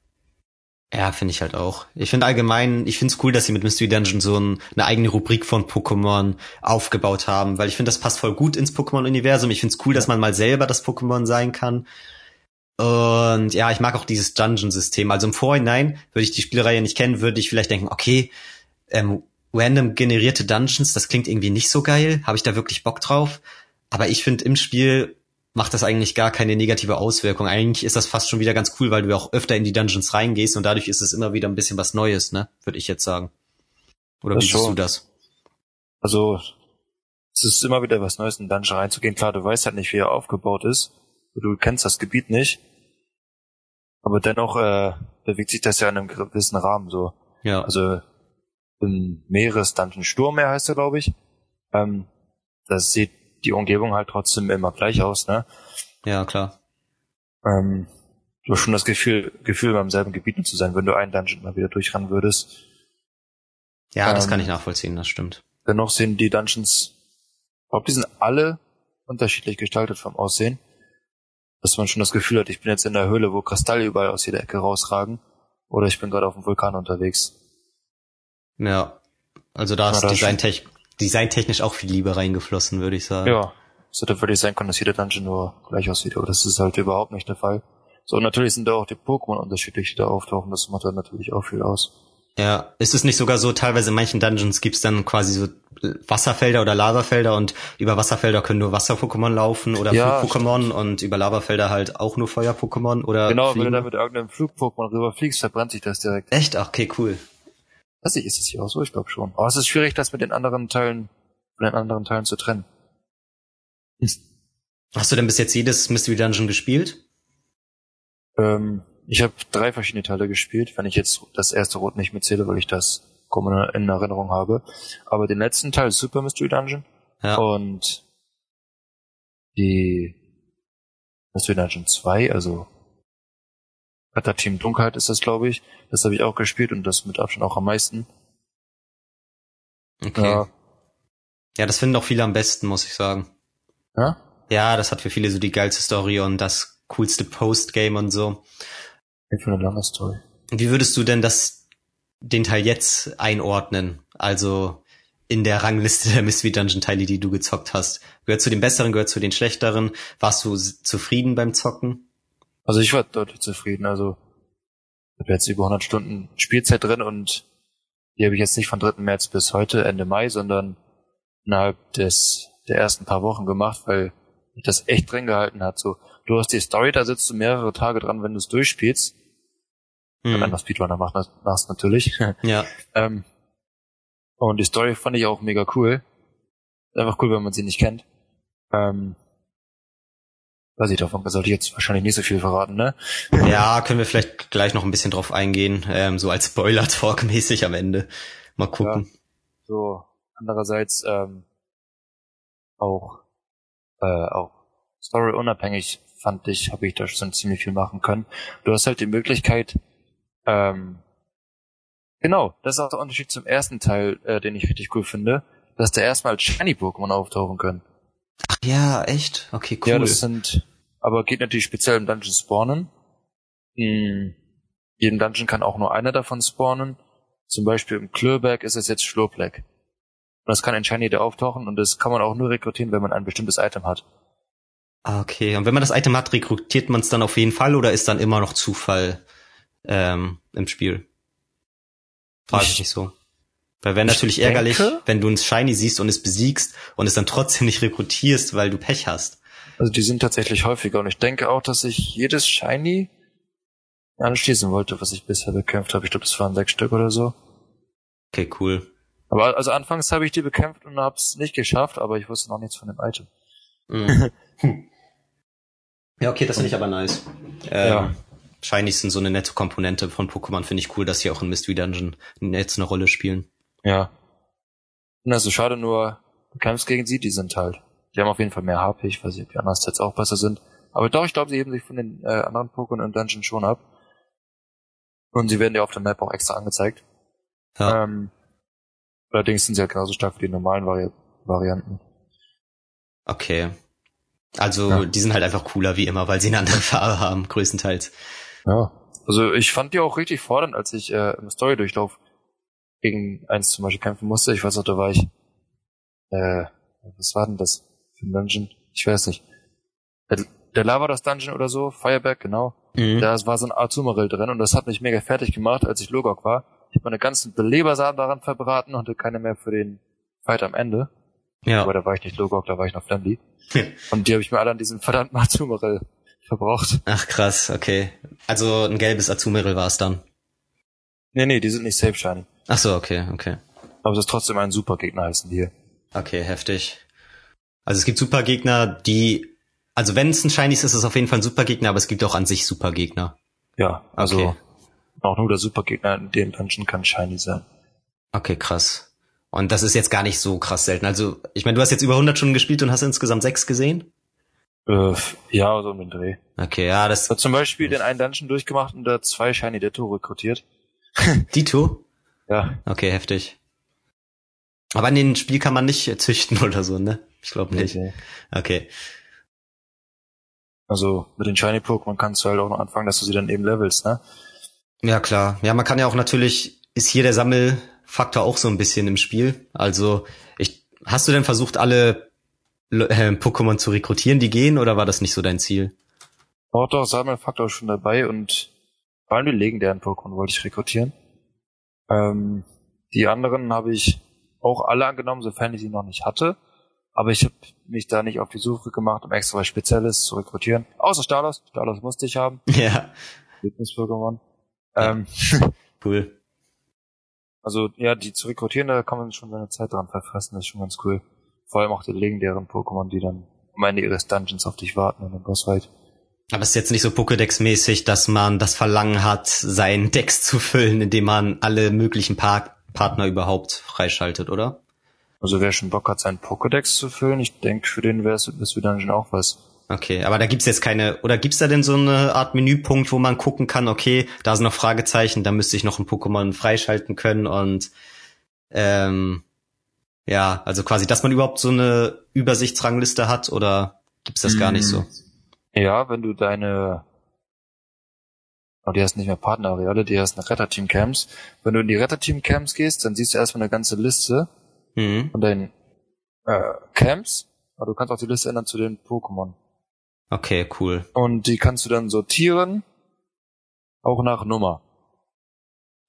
Ja, finde ich halt auch. Ich finde allgemein, ich finde es cool, dass sie mit Mystery Dungeon so ein, eine eigene Rubrik von Pokémon aufgebaut haben, weil ich finde, das passt voll gut ins Pokémon-Universum. Ich finde es cool, dass man mal selber das Pokémon sein kann. Und ja, ich mag auch dieses Dungeon-System. Also im Vorhinein, würde ich die Spielreihe nicht kennen, würde ich vielleicht denken, okay, ähm, random generierte Dungeons, das klingt irgendwie nicht so geil. Habe ich da wirklich Bock drauf? Aber ich finde im Spiel macht das eigentlich gar keine negative Auswirkung. Eigentlich ist das fast schon wieder ganz cool, weil du auch öfter in die Dungeons reingehst und dadurch ist es immer wieder ein bisschen was Neues, ne? Würde ich jetzt sagen. Oder das wie siehst du das? Also, es ist immer wieder was Neues in den Dungeon reinzugehen. Klar, du weißt halt nicht, wie er aufgebaut ist. Du kennst das Gebiet nicht. Aber dennoch äh, bewegt sich das ja in einem gewissen Rahmen so. Ja. Also im Meeres-Dungeon Sturmmeer heißt er, glaube ich. Ähm, das sieht die Umgebung halt trotzdem immer gleich aus, ne? Ja, klar. Ähm, du hast schon das Gefühl, Gefühl beim selben Gebiet zu sein, wenn du einen Dungeon mal wieder durchrennen würdest. Ja, das Ähm, kann ich nachvollziehen, das stimmt. Dennoch sind die Dungeons, ich glaube, die sind alle unterschiedlich gestaltet vom Aussehen. Dass man schon das Gefühl hat, ich bin jetzt in der Höhle, wo Kristalle überall aus jeder Ecke rausragen. Oder ich bin gerade auf dem Vulkan unterwegs. Ja. Also da ist das designtech designtechnisch auch viel Liebe reingeflossen, würde ich sagen. Ja. Es hätte wirklich sein können, dass jeder Dungeon nur gleich aussieht, aber das ist halt überhaupt nicht der Fall. So, und natürlich sind da auch die Pokémon unterschiedlich, die da auftauchen. Das macht dann natürlich auch viel aus. Ja, ist es nicht sogar so, teilweise in manchen Dungeons gibt's dann quasi so Wasserfelder oder Lavafelder und über Wasserfelder können nur Wasser-Pokémon laufen oder Ja, Flug-Pokémon und über Lavafelder halt auch nur Feuer-Pokémon oder Genau, Fliegen. wenn du da mit irgendeinem Flug-Pokémon rüberfliegst, verbrennt sich das direkt. Echt? Ach, okay, cool. Weiß ich, ist es hier auch so? Ich glaube schon. Aber es ist schwierig, das mit den anderen Teilen, von den anderen Teilen zu trennen. Hast du denn bis jetzt jedes Mystery Dungeon gespielt? Ähm, ich habe drei verschiedene Teile gespielt, wenn ich jetzt das erste Rot nicht mitzähle, weil ich das kaum in in Erinnerung habe. Aber den letzten Teil, Super Mystery Dungeon Ja. und die Mystery Dungeon 2, also Retter Team Dunkelheit ist das, glaube ich. Das habe ich auch gespielt und das mit Abstand auch am meisten. Okay. Ja. ja, das finden auch viele am besten, muss ich sagen. Ja? Ja, das hat für viele so die geilste Story und das coolste Postgame und so. Für eine lange Story. Wie würdest du denn das, den Teil jetzt einordnen? Also in der Rangliste der Mystery Dungeon Teile, die du gezockt hast. Gehört zu den besseren, gehört zu den schlechteren? Warst du zufrieden beim Zocken? Also ich war deutlich zufrieden. Also ich habe jetzt über 100 Stunden Spielzeit drin und die habe ich jetzt nicht von 3. März bis heute, Ende Mai, sondern innerhalb des der ersten paar Wochen gemacht, weil mich das echt drin gehalten hat. So, du hast die Story, da sitzt du mehrere Tage dran, wenn du es durchspielst. Wenn Hm. du Speedrunner machst, machst natürlich. (laughs) Ja, ähm, und die Story fand ich auch mega cool. Einfach cool, wenn man sie nicht kennt. Ähm, weiß ich davon, sollte ich jetzt wahrscheinlich nicht so viel verraten, ne? ja, können wir vielleicht gleich noch ein bisschen drauf eingehen, ähm, so als Spoiler-Talk mäßig am Ende. Mal gucken. So, andererseits ähm, auch äh, auch Story unabhängig fand ich, habe ich da schon ziemlich viel machen können. Du hast halt die Möglichkeit, ähm, genau, das ist auch der Unterschied zum ersten Teil, äh, den ich richtig cool finde, dass da erstmal als Shiny-Pokémon auftauchen können. Ach ja, echt? Okay, cool. Ja, das sind, aber geht natürlich speziell im Dungeon spawnen. In jedem Dungeon kann auch nur einer davon spawnen. Zum Beispiel im Klörberg ist es jetzt Schlurpleck. Und das kann ein Shiny da auftauchen und das kann man auch nur rekrutieren, wenn man ein bestimmtes Item hat. Ah, Okay, und wenn man das Item hat, rekrutiert man es dann auf jeden Fall oder ist dann immer noch Zufall ähm, im Spiel? Frage ich Ich- mich so. Weil wäre ich natürlich ärgerlich, denke- wenn du ein Shiny siehst und es besiegst und es dann trotzdem nicht rekrutierst, weil du Pech hast. Also die sind tatsächlich häufiger und ich denke auch, dass ich jedes Shiny anschließen wollte, was ich bisher bekämpft habe. Ich glaube, das waren sechs Stück oder so. Okay, cool. Aber also anfangs habe ich die bekämpft und habe es nicht geschafft, aber ich wusste noch nichts von dem Item. Mhm. (laughs) ja, okay, das finde ich aber nice. Ähm, Ja. Shinies sind so eine nette Komponente von Pokémon, finde ich cool, dass sie auch in Mystery Dungeon jetzt eine Rolle spielen. Ja. Und das ist schade nur, du kämpfst gegen sie, die sind halt. Die haben auf jeden Fall mehr HP, ich weiß nicht, ob die anderen Stats auch besser sind. Aber doch, ich glaube, sie heben sich von den äh, anderen Pokémon im Dungeon schon ab. Und sie werden ja auf der Map auch extra angezeigt. Ja. Ähm, allerdings sind sie halt genauso stark wie die normalen Vari Varianten. Okay. Also, Ja. die sind halt einfach cooler wie immer, weil sie eine andere (laughs) Farbe haben, größtenteils. Ja. Also ich fand die auch richtig fordernd, als ich äh, im Story-Durchlauf gegen eins zum Beispiel kämpfen musste. Ich weiß noch, da war ich, äh, was war denn das für ein Dungeon? Ich weiß nicht. Der, der Lavados Dungeon oder so, Fireberg, genau. Mhm. Da war so ein Azumarill drin und das hat mich mega fertig gemacht, als ich Logok war. Ich habe meine ganzen Belebersamen daran verbraten und hatte keine mehr für den Fight am Ende. Ja. Aber da war ich nicht Logok, da war ich noch Flamby. und die habe ich mir alle an diesem verdammten Azumarill verbraucht. Ach krass, okay. Also ein gelbes Azumarill war es dann. Nee, nee, die sind nicht safe shiny. Ach so, okay, okay. Aber es ist trotzdem ein super Gegner heißen die hier. Okay, heftig. Also es gibt Supergegner, die, also wenn es ein Shiny ist, ist es auf jeden Fall ein Supergegner, aber es gibt auch an sich Supergegner. Ja, also Okay. auch nur der Supergegner in dem Dungeon kann shiny sein. Okay, krass. Und das ist jetzt gar nicht so krass selten. Also, ich meine, du hast jetzt über 100 Stunden gespielt und hast insgesamt sechs gesehen? Äh, ja, so um den Dreh. Okay, ja, das. Ich zum Beispiel den einen Dungeon durchgemacht und da zwei Shiny Ditto rekrutiert. (laughs) Dito? Ja. Okay, heftig. Aber in dem Spiel kann man nicht (laughs) züchten oder so, ne? Ich glaube nicht. Nee. Okay. Also mit den Shiny Pokémon kannst du halt auch noch anfangen, dass du sie dann eben levelst, ne? Ja, klar. Ja, man kann ja auch natürlich, ist hier der Sammelfaktor auch so ein bisschen im Spiel. Also, ich, hast du denn versucht, alle äh, Pokémon zu rekrutieren, die gehen, oder war das nicht so dein Ziel? Auch doch, Sammelfaktor ist schon dabei und vor allem die legendären Pokémon wollte ich rekrutieren. Ähm, die anderen habe ich auch alle angenommen, sofern ich sie noch nicht hatte. Aber ich habe mich da nicht auf die Suche gemacht, um extra was Spezielles zu rekrutieren. Außer Stalos. Stalos musste ich haben. Ja, Lieblings-Pokémon. Ähm, (laughs) cool. also ja, die zu rekrutieren, da kann man schon seine Zeit dran verfressen. Das ist schon ganz cool. Vor allem auch die legendären Pokémon, die dann am Ende ihres Dungeons auf dich warten und im Bossfight. Aber es ist jetzt nicht so Pokédex-mäßig, dass man das Verlangen hat, seinen Dex zu füllen, indem man alle möglichen Par Partner überhaupt freischaltet, oder? Also wer schon Bock hat, seinen Pokédex zu füllen, ich denke, für den wäre es für Dungeon auch was. Okay, aber da gibt's jetzt keine, oder gibt's da denn so eine Art Menüpunkt, wo man gucken kann, okay, da sind noch Fragezeichen, da müsste ich noch ein Pokémon freischalten können und ähm, ja, also quasi, dass man überhaupt so eine Übersichtsrangliste hat oder gibt's das gar nicht so? Ja, wenn du deine, oh, die heißt nicht mehr Partnerareale, die heißt Retterteam-Camps. Wenn du in die Retterteam-Camps gehst, dann siehst du erstmal eine ganze Liste Mhm. von deinen äh, Camps, aber du kannst auch die Liste ändern zu den Pokémon. Okay, cool. Und die kannst du dann sortieren, auch nach Nummer.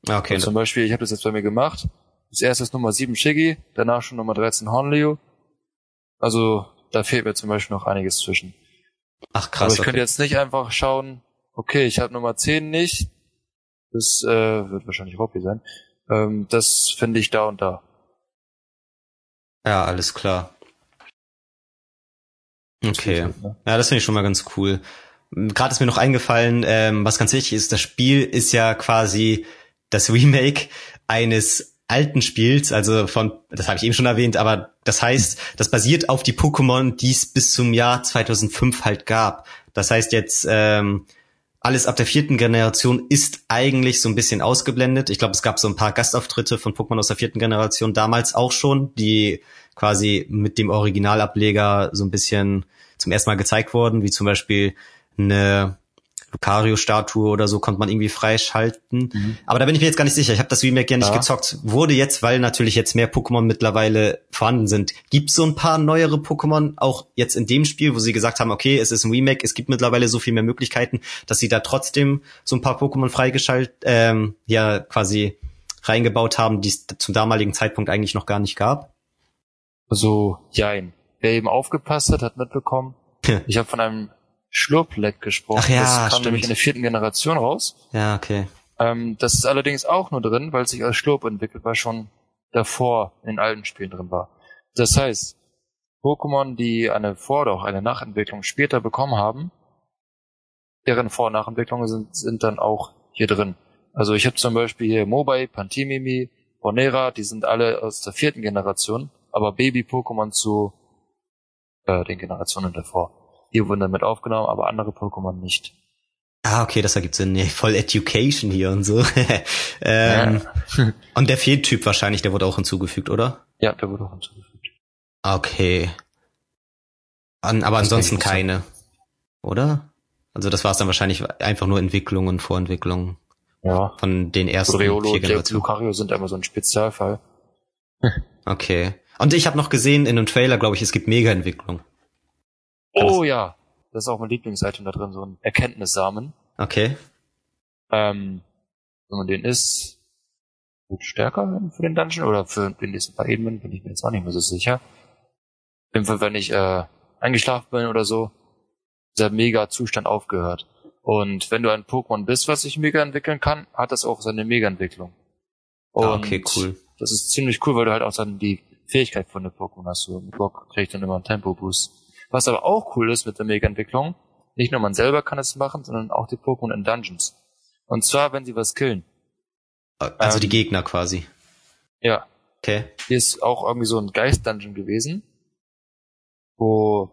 Okay, Zum Beispiel, ich habe das jetzt bei mir gemacht. Das erste ist Nummer 7 Shiggy, danach schon Nummer 13 Hornleo. Also da fehlt mir zum Beispiel noch einiges zwischen. Ach Aber krass, ich könnte okay. jetzt nicht einfach schauen, okay, ich habe Nummer 10 nicht. Das äh, wird wahrscheinlich Rocky sein. Ähm, das finde ich da und da. Ja, alles klar. Okay. Ne? Ja, das finde ich schon mal ganz cool. Gerade ist mir noch eingefallen, ähm, was ganz wichtig ist, das Spiel ist ja quasi das Remake eines alten Spiels, also von, das habe ich eben schon erwähnt, aber das heißt, das basiert auf die Pokémon, die es bis zum Jahr 2005 halt gab. Das heißt jetzt, ähm, alles ab der vierten Generation ist eigentlich so ein bisschen ausgeblendet. Ich glaube, es gab so ein paar Gastauftritte von Pokémon aus der vierten Generation damals auch schon, die quasi mit dem Originalableger so ein bisschen zum ersten Mal gezeigt wurden, wie zum Beispiel eine Lucario-Statue oder so konnte man irgendwie freischalten. Aber da bin ich mir jetzt gar nicht sicher. Ich habe das Remake ja nicht Ja. gezockt. Wurde jetzt, weil natürlich jetzt mehr Pokémon mittlerweile vorhanden sind. Gibt so ein paar neuere Pokémon, auch jetzt in dem Spiel, wo sie gesagt haben, okay, es ist ein Remake, es gibt mittlerweile so viel mehr Möglichkeiten, dass sie da trotzdem so ein paar Pokémon freigeschaltet, ähm, ja, quasi reingebaut haben, die es zum damaligen Zeitpunkt eigentlich noch gar nicht gab. Also, jein. Wer eben aufgepasst hat, hat mitbekommen. (laughs) Ich habe von einem Schlurpleck gesprochen. Ach ja, das kam stimmt. nämlich in der vierten Generation raus. Ja, okay. Ähm, das ist allerdings auch nur drin, weil es sich als Schlurp entwickelt, weil schon davor in den alten Spielen drin war. Das heißt, Pokémon, die eine Vor- oder auch eine Nachentwicklung später bekommen haben, deren Vor- und Nachentwicklungen sind, sind dann auch hier drin. Also ich habe zum Beispiel hier Mobile, Pantimimi, Bonera, die sind alle aus der vierten Generation, aber Baby-Pokémon zu äh, den Generationen davor. Die wurden damit aufgenommen, aber andere Pokémon nicht. Ah, okay, das ergibt Sinn. Nee, voll Education hier und so. (laughs) ähm, (laughs) Und der Fehltyp wahrscheinlich, der wurde auch hinzugefügt, oder? Ja, der wurde auch hinzugefügt. Okay. An, aber Das ansonsten keine. Oder? Also das war es dann wahrscheinlich einfach nur Entwicklung und Vorentwicklung Ja. von den ersten Reolo vier Generationen. Lucario sind immer so ein Spezialfall. (laughs) Okay. Und ich habe noch gesehen in einem Trailer, glaube ich, es gibt Mega-Entwicklung. Oh ja, das ist auch mein Lieblingsitem da drin, so ein Erkenntnissamen. Okay. Ähm, wenn man den isst, wird stärker für den Dungeon oder für den nächsten paar Ebenen, bin ich mir jetzt auch nicht mehr so sicher. Auf jeden Fall, wenn ich äh, eingeschlafen bin oder so, dieser Mega-Zustand aufgehört. Und wenn du ein Pokémon bist, was sich mega entwickeln kann, hat das auch seine Mega-Entwicklung. Ah, okay, cool. Das ist ziemlich cool, weil du halt auch dann die Fähigkeit von der Pokémon hast. So mit Bock kriegt dann immer einen Tempo-Boost. Was aber auch cool ist mit der Mega-Entwicklung, nicht nur man selber kann es machen, sondern auch die Pokémon in Dungeons. Und zwar, wenn sie was killen. Also Ähm, die Gegner quasi. Ja, Okay. hier ist auch irgendwie so ein Geist-Dungeon gewesen, wo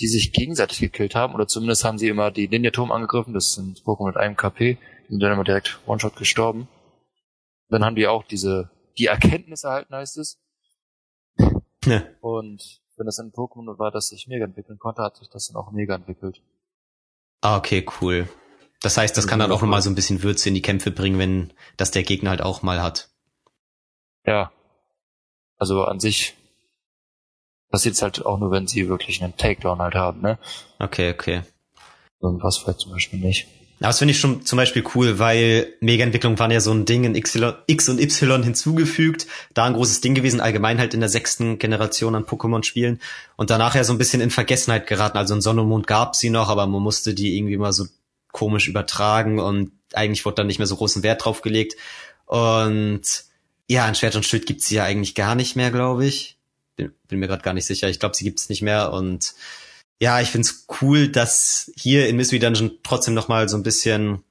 die sich gegenseitig gekillt haben, oder zumindest haben sie immer die Ninja-Turm angegriffen, das sind Pokémon mit einem KP, die sind dann immer direkt One-Shot gestorben. Dann haben die auch diese, die Erkenntnis erhalten, heißt es. Ja. Und wenn das ein Pokémon war, das sich mega entwickeln konnte, hat sich das dann auch mega entwickelt. Ah, okay, cool. Das heißt, das kann dann auch nochmal so ein bisschen Würze in die Kämpfe bringen, wenn das der Gegner halt auch mal hat. Ja. Also an sich passiert's halt auch nur, wenn sie wirklich einen Takedown halt haben, ne? Okay, okay. Und was vielleicht zum Beispiel nicht. Aber das finde ich schon zum Beispiel cool, weil Mega-Entwicklung waren ja so ein Ding in X und Y hinzugefügt. Da ein großes Ding gewesen, allgemein halt in der sechsten Generation an Pokémon-Spielen. Und danach ja so ein bisschen in Vergessenheit geraten. Also in Sonne und Mond gab sie noch, aber man musste die irgendwie mal so komisch übertragen und eigentlich wurde dann nicht mehr so großen Wert drauf gelegt. Und ja, in Schwert und Schild gibt's sie ja eigentlich gar nicht mehr, glaube ich. Bin, bin mir gerade gar nicht sicher. Ich glaube, sie gibt's nicht mehr und ja, ich find's cool, dass hier in Mystery Dungeon trotzdem noch mal so ein bisschen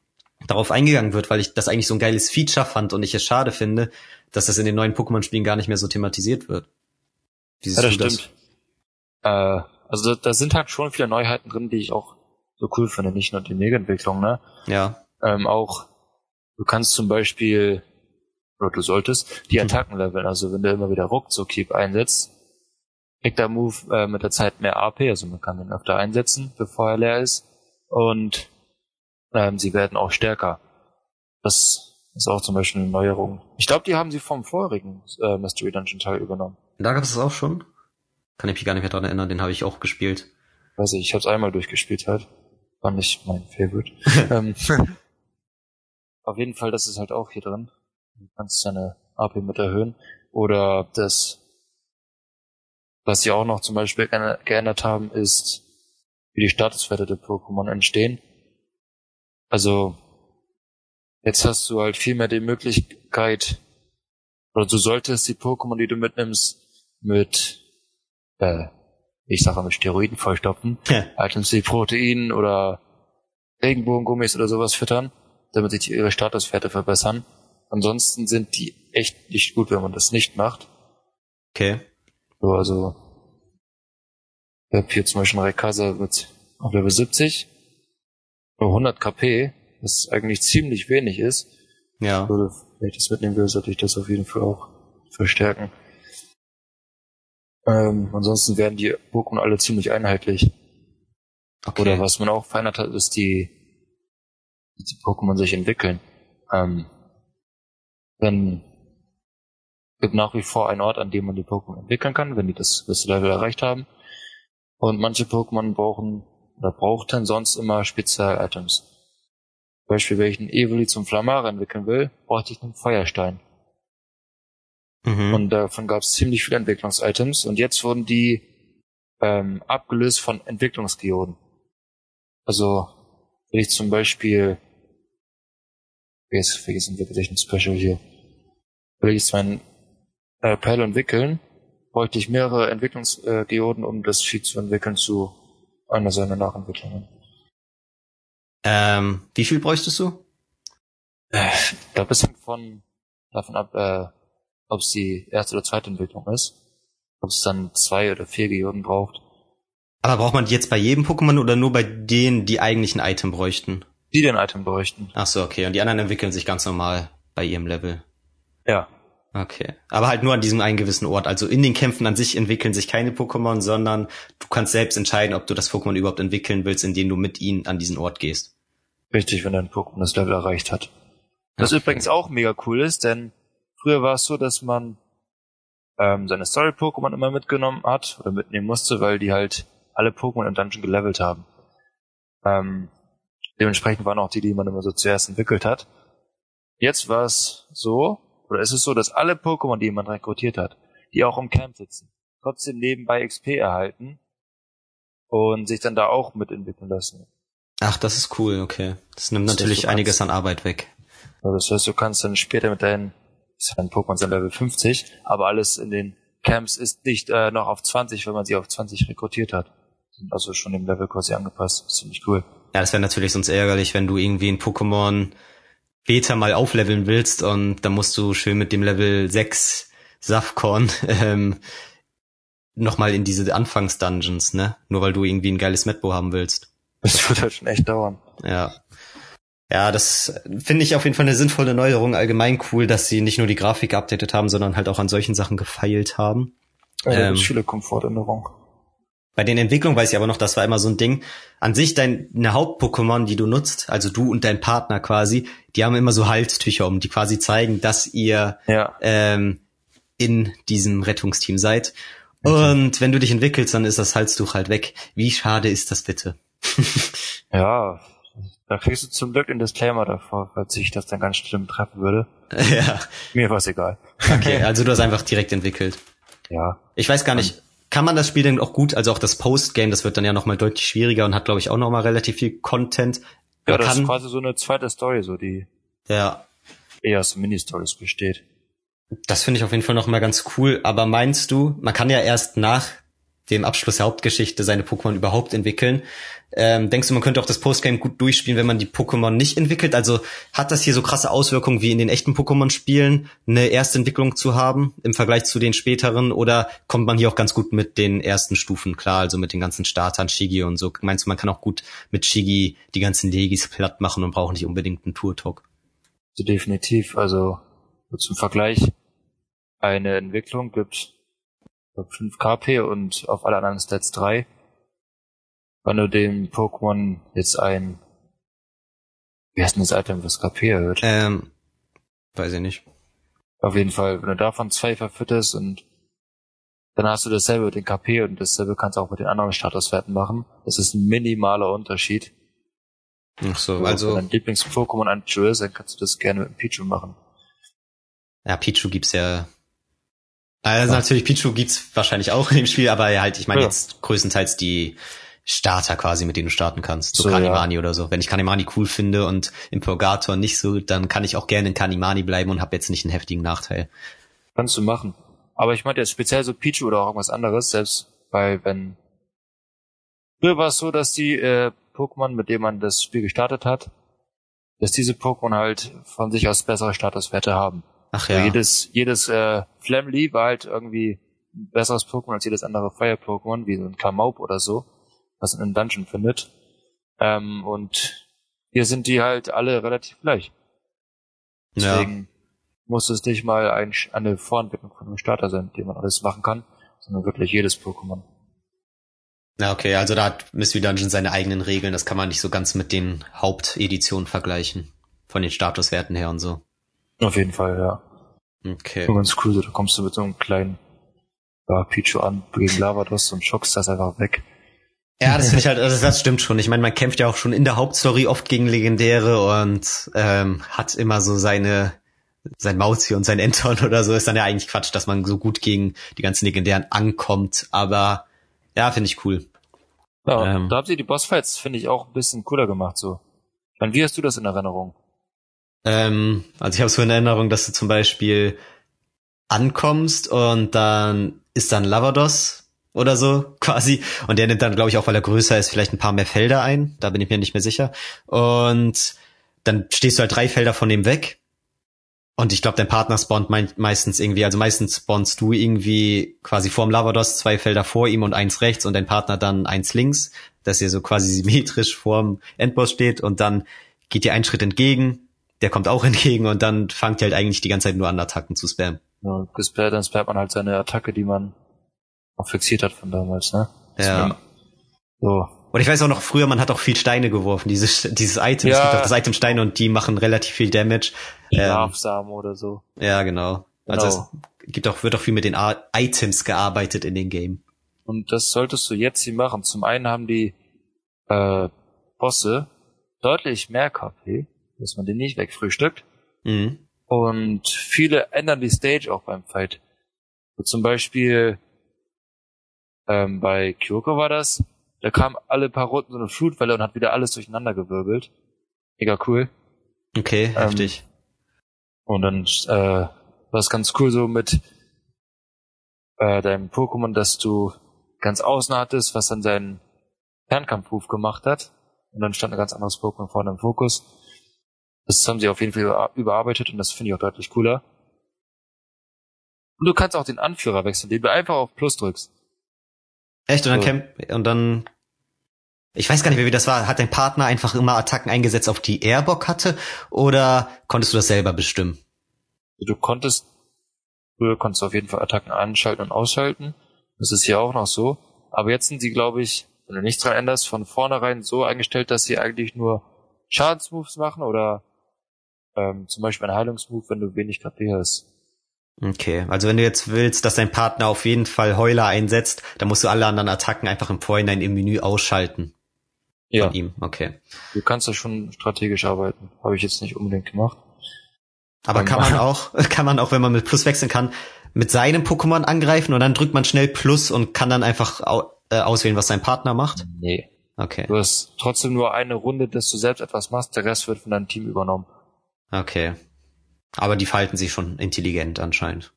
darauf eingegangen wird, weil ich das eigentlich so ein geiles Feature fand und ich es schade finde, dass das in den neuen Pokémon-Spielen gar nicht mehr so thematisiert wird. Wie ja, das stimmt. Das? Äh, also da, da, sind halt schon viele Neuheiten drin, die ich auch so cool finde, nicht nur die Mega-Entwicklung, ne? Ja. Ähm, auch, du kannst zum Beispiel, oder du solltest, die mhm. Attacken leveln, also wenn du immer wieder Ruckzuck-Keep einsetzt, kriegt der Move äh, mit der Zeit mehr AP, also man kann den öfter einsetzen, bevor er leer ist. Und ähm, sie werden auch stärker. Das ist auch zum Beispiel eine Neuerung. Ich glaube, die haben sie vom vorherigen äh, Mystery Dungeon Teil übernommen. Da gab es das auch schon? Kann ich mich gar nicht mehr dran erinnern, den habe ich auch gespielt. Weiß ich, ich habe es einmal durchgespielt halt. War nicht mein Favorite. (laughs) ähm, auf jeden Fall, das ist halt auch hier drin. Du kannst deine AP mit erhöhen. Oder das was sie auch noch zum Beispiel geändert haben, ist, wie die Statuswerte der Pokémon entstehen. Also, jetzt hast du halt viel mehr die Möglichkeit, oder du solltest die Pokémon, die du mitnimmst, mit, äh, ich sage mit Steroiden vollstopfen, ja. Items wie Protein oder Regenbogengummis oder sowas füttern, damit sich ihre Statuswerte verbessern. Ansonsten sind die echt nicht gut, wenn man das nicht macht. Okay. So, also, ich habe hier zum Beispiel einen Raykaza mit auf Level 70, nur 100 KP, was eigentlich ziemlich wenig ist. Ja. Würde, wenn ich das mitnehmen will, sollte ich das auf jeden Fall auch verstärken. Ähm, ansonsten werden die Pokémon alle ziemlich einheitlich. Okay. Oder was man auch verändert hat, ist die, die Pokémon sich entwickeln. Ähm, dann gibt nach wie vor einen Ort, an dem man die Pokémon entwickeln kann, wenn die das gewisse Level erreicht haben. Und manche Pokémon brauchen oder brauchten sonst immer Spezial-Items. Zum Beispiel, wenn ich einen Evoli zum Flammare entwickeln will, brauchte ich einen Feuerstein. Mhm. Und davon gab es ziemlich viele Entwicklungs-Items und jetzt wurden die ähm, abgelöst von Entwicklungsgeoden. Also, wenn ich zum Beispiel, jetzt vergessen wir ein Special hier, will ich jetzt meinen äh, Perl entwickeln, bräuchte ich mehrere Entwicklungsgeoden, um das Vieh zu entwickeln zu einer seiner Nachentwicklungen. Ähm, wie viel bräuchtest du? Äh, da bisschen von davon ab, äh, ob es die erste oder zweite Entwicklung ist. Ob es dann zwei oder vier Geoden braucht. Aber braucht man die jetzt bei jedem Pokémon oder nur bei denen, die eigentlich ein Item bräuchten? Die den Item bräuchten. Ach so, okay. Und die anderen entwickeln sich ganz normal bei ihrem Level. Ja. Okay. Aber halt nur an diesem einen gewissen Ort. Also in den Kämpfen an sich entwickeln sich keine Pokémon, sondern du kannst selbst entscheiden, ob du das Pokémon überhaupt entwickeln willst, indem du mit ihnen an diesen Ort gehst. Richtig, wenn dein Pokémon das Level erreicht hat. Was okay. übrigens auch mega cool ist, denn früher war es so, dass man ähm, seine Story-Pokémon immer mitgenommen hat oder mitnehmen musste, weil die halt alle Pokémon im Dungeon gelevelt haben. Ähm, dementsprechend waren auch die, die man immer so zuerst entwickelt hat. Jetzt war es so, oder ist es so, dass alle Pokémon, die jemand rekrutiert hat, die auch im Camp sitzen, trotzdem nebenbei XP erhalten und sich dann da auch mitentwickeln lassen? Ach, das ist cool, okay. Das nimmt das natürlich heißt, einiges an Arbeit weg. das heißt, du kannst dann später mit deinen, deinen Pokémon sind Level 50, aber alles in den Camps ist nicht äh, noch auf 20, wenn man sie auf 20 rekrutiert hat. Sind also schon dem Level quasi angepasst. Das ist ziemlich cool. Ja, das wäre natürlich sonst ärgerlich, wenn du irgendwie ein Pokémon Beta mal aufleveln willst und dann musst du schön mit dem Level 6 Safkorn (laughs) ähm, nochmal in diese Anfangs-Dungeons, ne? Nur weil du irgendwie ein geiles Metbo haben willst. Das wird halt schon echt dauern. Ja. Ja, das finde ich auf jeden Fall eine sinnvolle Neuerung. Allgemein cool, dass sie nicht nur die Grafik geupdatet haben, sondern halt auch an solchen Sachen gefeilt haben. Ja, ähm, Komfortänderungen. Bei den Entwicklungen weiß ich aber noch, das war immer so ein Ding. An sich deine Haupt-Pokémon, die du nutzt, also du und dein Partner quasi, die haben immer so Halstücher um, die quasi zeigen, dass ihr ja. ähm, in diesem Rettungsteam seid. Und wenn du dich entwickelst, dann ist das Halstuch halt weg. Wie schade ist das bitte? (laughs) ja, da kriegst du zum Glück einen Disclaimer davor, falls sich das dann ganz schlimm treffen würde. (laughs) ja. Mir war es egal. Okay, (laughs) also du hast einfach direkt entwickelt. Ja. Ich weiß gar nicht, kann man das Spiel denn auch gut, also auch das Postgame, das wird dann ja nochmal deutlich schwieriger und hat, glaube ich, auch nochmal relativ viel Content. Ja, das kann, ist quasi so eine zweite Story, so die ja. eher aus Mini-Stories besteht. Das finde ich auf jeden Fall nochmal ganz cool. Aber meinst du, man kann ja erst nach dem Abschluss der Hauptgeschichte seine Pokémon überhaupt entwickeln. Ähm, denkst du, man könnte auch das Postgame gut durchspielen, wenn man die Pokémon nicht entwickelt? Also hat das hier so krasse Auswirkungen wie in den echten Pokémon-Spielen, eine erste Entwicklung zu haben im Vergleich zu den späteren? Oder kommt man hier auch ganz gut mit den ersten Stufen klar, also mit den ganzen Startern, Shigi und so? Meinst du, man kann auch gut mit Shigi die ganzen Legis platt machen und braucht nicht unbedingt einen Tour-Talk? Definitiv. Also zum Vergleich, eine Entwicklung gibt 5 KP und auf alle anderen Stats 3 wenn du dem Pokémon jetzt ein, wie heißt denn das Item, was KP erhöht? Ähm, weiß ich nicht. Auf jeden Fall, wenn du davon zwei verfütterst und dann hast du dasselbe mit den KP und dasselbe kannst du auch mit den anderen Statuswerten machen. Das ist ein minimaler Unterschied. Ach so, also. Wenn dein Lieblings-Pokémon ein Pichu ist, dann kannst du das gerne mit dem Pichu machen. Ja, Pichu gibt's ja. Also ja. natürlich, Pichu gibt's wahrscheinlich auch in dem Spiel, aber halt, ich meine ja. jetzt größtenteils die Starter quasi, mit denen du starten kannst. So, so Kanimani ja. oder so. Wenn ich Kanimani cool finde und im Purgator nicht so, dann kann ich auch gerne in Kanimani bleiben und habe jetzt nicht einen heftigen Nachteil. Kannst du machen. Aber ich meinte jetzt speziell so Pichu oder auch irgendwas anderes, selbst bei, wenn Früher war es so, dass die äh, Pokémon, mit denen man das Spiel gestartet hat, dass diese Pokémon halt von sich aus bessere Statuswerte haben. Ach ja. Also jedes, jedes äh, Flamly war halt irgendwie ein besseres Pokémon als jedes andere Fire-Pokémon, wie so ein Kamaup oder so was in einem Dungeon findet. Ähm, und hier sind die halt alle relativ gleich. Deswegen ja. muss es nicht mal ein, eine Vorentwicklung von einem Starter sein, dem man alles machen kann, sondern wirklich jedes Pokémon. Ja, okay, also da hat Mystery Dungeon seine eigenen Regeln, das kann man nicht so ganz mit den Haupteditionen vergleichen. Von den Statuswerten her und so. Auf jeden Fall, ja. Okay. Und ganz cool, so, da kommst du mit so einem kleinen ja, Pichu an gegen Lavados und schockst das einfach weg. Ja, das finde ich halt, also das stimmt schon. Ich meine, man kämpft ja auch schon in der Hauptstory oft gegen Legendäre und ähm, hat immer so seine sein Mauzi und sein Enton (laughs) oder so ist dann ja eigentlich Quatsch, dass man so gut gegen die ganzen Legendären ankommt. Aber ja, finde ich cool. Ja, ähm, da haben sie die Bossfights, finde ich, auch ein bisschen cooler gemacht so. Und wie hast du das in Erinnerung? Ähm, also ich habe so in Erinnerung, dass du zum Beispiel ankommst und dann ist dann Lavados oder so (laughs) quasi. Und der nimmt dann, glaube ich, auch weil er größer ist, vielleicht ein paar mehr Felder ein. Da bin ich mir nicht mehr sicher. Und dann stehst du halt drei Felder von dem weg. Und ich glaube, dein Partner spawnt meistens irgendwie, also meistens spawnst du irgendwie quasi vorm Lavados zwei Felder vor ihm und eins rechts und dein Partner dann eins links, dass ihr so quasi symmetrisch vorm Endboss steht und dann geht dir ein Schritt entgegen, der kommt auch (laughs) entgegen und dann fangt ihr halt eigentlich die ganze Zeit nur an, Attacken zu spammen. Ja, dann spammt man halt seine Attacke, die man auch fixiert hat von damals, ne? Ja. So. Und ich weiß auch noch, früher, man hat auch viel Steine geworfen, dieses, dieses Item. Ja. Es gibt auch das Item Steine und die machen relativ viel Damage. Schlafsamen ähm, oder so. Ja, genau. genau. Also es gibt auch, wird auch viel mit den Items gearbeitet in den Game. Und das solltest du jetzt hier machen. Zum einen haben die äh, Bosse deutlich mehr KP, dass man den nicht wegfrühstückt. Mhm. Und viele ändern die Stage auch beim Fight. So zum Beispiel ähm, bei Kyoko war das. Da kam alle paar Runden so eine Flutwelle und hat wieder alles durcheinander gewirbelt. Mega cool. Okay, ähm, heftig. Und dann äh, war es ganz cool so mit äh, deinem Pokémon, dass du ganz außen hattest, was dann seinen Fernkampfruf gemacht hat. Und dann stand ein ganz anderes Pokémon vorne im Fokus. Das haben sie auf jeden Fall überarbeitet und das finde ich auch deutlich cooler. Und du kannst auch den Anführer wechseln, den du einfach auf Plus drückst. Echt? Und dann, so. Camp und dann ich weiß gar nicht mehr, wie das war. Hat dein Partner einfach immer Attacken eingesetzt, auf die er Bock hatte? Oder konntest du das selber bestimmen? Du konntest, früher konntest du auf jeden Fall Attacken anschalten und ausschalten. Das ist hier auch noch so. Aber jetzt sind sie, glaube ich, wenn du nichts dran änderst, von vornherein so eingestellt, dass sie eigentlich nur Schadensmoves machen oder ähm, zum Beispiel ein Heilungsmove, wenn du wenig KP hast. Okay, also wenn du jetzt willst, dass dein Partner auf jeden Fall Heuler einsetzt, dann musst du alle anderen Attacken einfach im Vorhinein im Menü ausschalten ja. von ihm. Okay. Du kannst da schon strategisch arbeiten. Habe ich jetzt nicht unbedingt gemacht. Aber kann man (laughs) auch, (laughs) kann man auch, wenn man mit Plus wechseln kann, mit seinem Pokémon angreifen und dann drückt man schnell Plus und kann dann einfach äh, auswählen, was sein Partner macht? Nee. Okay. Du hast trotzdem nur eine Runde, dass du selbst etwas machst, der Rest wird von deinem Team übernommen. Okay. Aber die verhalten sich schon intelligent anscheinend.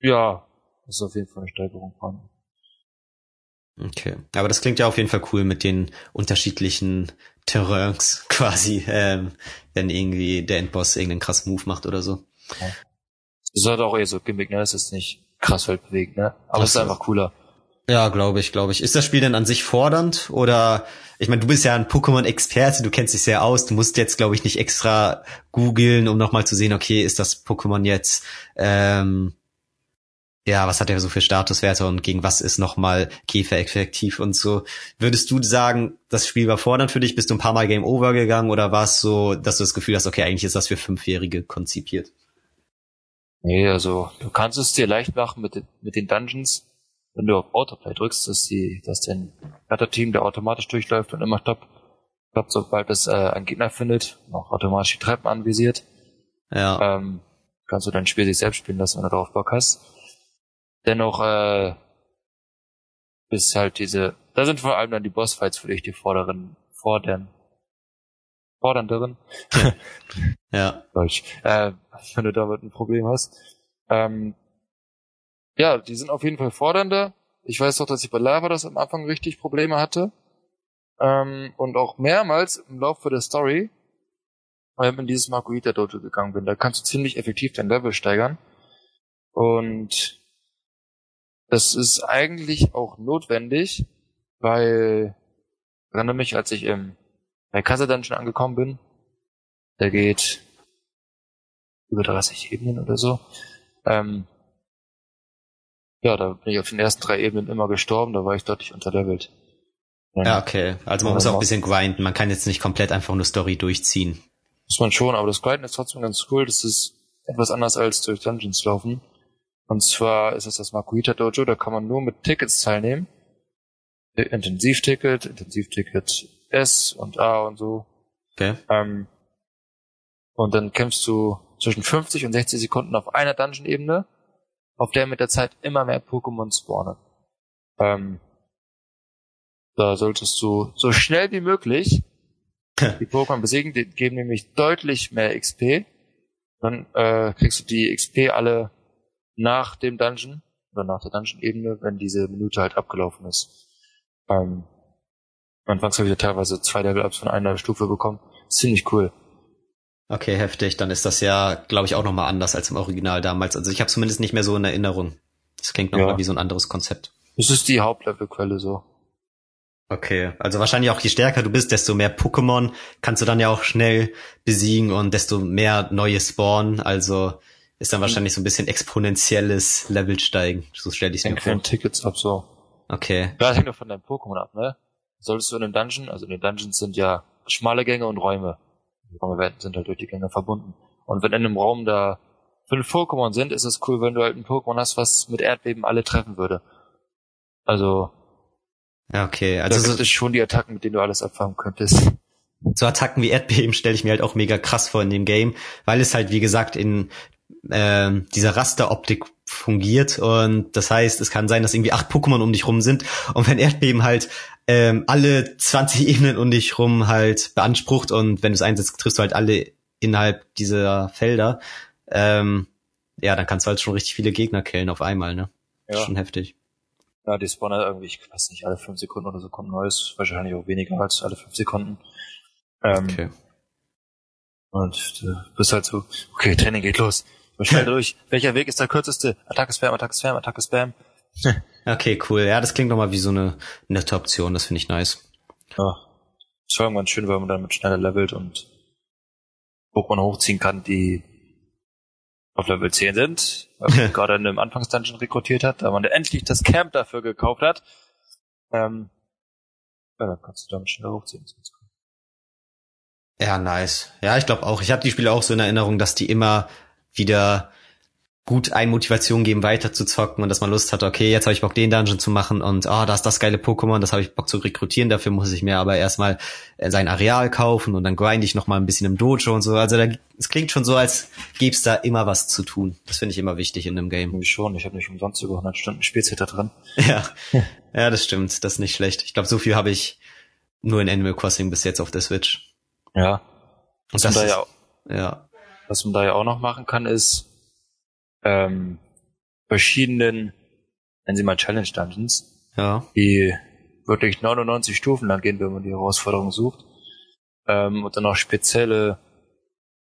Ja, das ist auf jeden Fall eine Steigerung von. Okay. Aber das klingt ja auf jeden Fall cool mit den unterschiedlichen Terrains (laughs) quasi, ähm, wenn irgendwie der Endboss irgendeinen krassen Move macht oder so. Ja. Das ist halt auch eher so Gimmick, ne? Das ist nicht krass weltbewegend, ne? Aber es ist einfach cooler. Ja, glaube ich, glaube ich. Ist das Spiel denn an sich fordernd oder ich meine, du bist ja ein Pokémon-Experte, du kennst dich sehr aus, du musst jetzt, glaube ich, nicht extra googeln, um nochmal zu sehen, okay, ist das Pokémon jetzt ähm, ja, was hat er so für Statuswerte und gegen was ist nochmal Käfer effektiv und so. Würdest du sagen, das Spiel war fordernd für dich? Bist du ein paar Mal Game Over gegangen oder war es so, dass du das Gefühl hast, okay, eigentlich ist das für Fünfjährige konzipiert? Nee, also du kannst es dir leicht machen mit, mit den Dungeons, wenn du auf Autoplay drückst, dass die, dass dein Cutter-Team der automatisch durchläuft und immer stoppt. Stoppt, sobald es äh, einen Gegner findet, auch automatisch die Treppen anvisiert. Ja. Ähm, kannst du dein Spiel sich selbst spielen lassen, wenn du darauf Bock hast dennoch äh, bis halt diese, da sind vor allem dann die Bossfights für dich die vorderen, vorderen, fordernderen. (laughs) ja. Deutsch. Äh, wenn du damit ein Problem hast. Ähm, ja, die sind auf jeden Fall fordernder. Ich weiß doch, dass ich bei Lava das am Anfang richtig Probleme hatte. Ähm, und auch mehrmals im Laufe der Story, weil ich in dieses Marguerita Dojo gegangen bin. Da kannst du ziemlich effektiv dein Level steigern. Und das ist eigentlich auch notwendig, weil ich erinnere mich, als ich im bei Casa Dungeon angekommen bin, der geht über 30 Ebenen oder so. Ähm, ja, da bin ich auf den ersten drei Ebenen immer gestorben, da war ich deutlich unterlevelt. Ja, okay. Also man muss auch ein bisschen grinden. Man kann jetzt nicht komplett einfach nur Story durchziehen. Muss man schon, aber das Grinden ist trotzdem ganz cool. Das ist etwas anders als durch Dungeons laufen. Und zwar ist es das Makuita Dojo, da kann man nur mit Tickets teilnehmen. Intensivticket, Intensivticket S und A und so. Okay. Ähm, und dann kämpfst du zwischen 50 und 60 Sekunden auf einer Dungeon-Ebene, auf der mit der Zeit immer mehr Pokémon spawnen. Ähm, da solltest du so schnell wie möglich (laughs) die Pokémon besiegen, die geben nämlich deutlich mehr XP. Dann äh, kriegst du die XP alle nach dem Dungeon oder nach der Dungeon-Ebene, wenn diese Minute halt abgelaufen ist. Ähm, anfangs habe ich ja teilweise zwei Level-Ups von einer Stufe bekommen. Ziemlich cool. Okay, heftig. Dann ist das ja, glaube ich, auch nochmal anders als im Original damals. Also ich habe zumindest nicht mehr so in Erinnerung. Das klingt nochmal ja. wie so ein anderes Konzept. Es ist die Hauptlevelquelle so. Okay, also wahrscheinlich auch je stärker du bist, desto mehr Pokémon kannst du dann ja auch schnell besiegen und desto mehr neue spawnen. Also ist dann wahrscheinlich so ein bisschen exponentielles Level steigen. So stelle ich es mir vor. Tickets ab so. Okay. Ja, das hängt doch von deinem Pokémon ab, ne? Solltest du in einem Dungeon, also in den Dungeons sind ja schmale Gänge und Räume. Werden, sind halt durch die Gänge verbunden. Und wenn in einem Raum da fünf Pokémon sind, ist es cool, wenn du halt ein Pokémon hast, was mit Erdbeben alle treffen würde. Also. Ja, okay. Also das so, ist schon die Attacken, mit denen du alles abfangen könntest. So Attacken wie Erdbeben stelle ich mir halt auch mega krass vor in dem Game, weil es halt, wie gesagt, in äh, dieser Rasteroptik fungiert und das heißt, es kann sein, dass irgendwie acht Pokémon um dich rum sind und wenn Erdbeben halt ähm, alle 20 (laughs) Ebenen um dich rum halt beansprucht und wenn du es einsetzt, triffst du halt alle innerhalb dieser Felder, ähm, ja, dann kannst du halt schon richtig viele Gegner killen auf einmal, ne? Ja. Schon heftig. Ja, die spawnen irgendwie, ich weiß nicht, alle fünf Sekunden oder so kommt neues, wahrscheinlich auch weniger als alle fünf Sekunden. Ähm, okay. Und du bist halt so, okay, Training geht los. Schnell (laughs) durch. Welcher Weg ist der kürzeste? Attacke Spam, Attacke Spam, Attacke Spam. (laughs) Okay, cool. Ja, das klingt doch mal wie so eine nette Option. Das finde ich nice. Ja. Das war irgendwann schön, weil man damit schneller levelt und Pokémon hochziehen kann, die auf Level 10 sind, weil man (laughs) gerade in einem Anfangsdungeon rekrutiert hat, da man endlich das Camp dafür gekauft hat. Ähm, ja, dann kannst du damit schneller hochziehen. Ja, nice. Ja, ich glaube auch. Ich habe die Spiele auch so in Erinnerung, dass die immer wieder gut ein Motivation geben, weiter zu zocken und dass man Lust hat, okay, jetzt habe ich Bock, den Dungeon zu machen und ah, oh, da ist das geile Pokémon, das habe ich Bock zu rekrutieren, dafür muss ich mir aber erstmal äh, sein Areal kaufen und dann grind ich noch mal ein bisschen im Dojo und so. Also da, es klingt schon so, als gäbe es da immer was zu tun. Das finde ich immer wichtig in einem Game. Ich schon, ich habe nicht umsonst über 100 Stunden Spielzeit da drin. (laughs) Ja, ja, das stimmt, das ist nicht schlecht. Ich glaube, so viel habe ich nur in Animal Crossing bis jetzt auf der Switch. Ja. Was man, da ja, auch- ja, was man da ja auch noch machen kann, ist ähm, verschiedenen, nennen Sie mal Challenge Dungeons, ja, die wirklich 99 Stufen lang gehen, wenn man die Herausforderung sucht. Ähm, und dann auch spezielle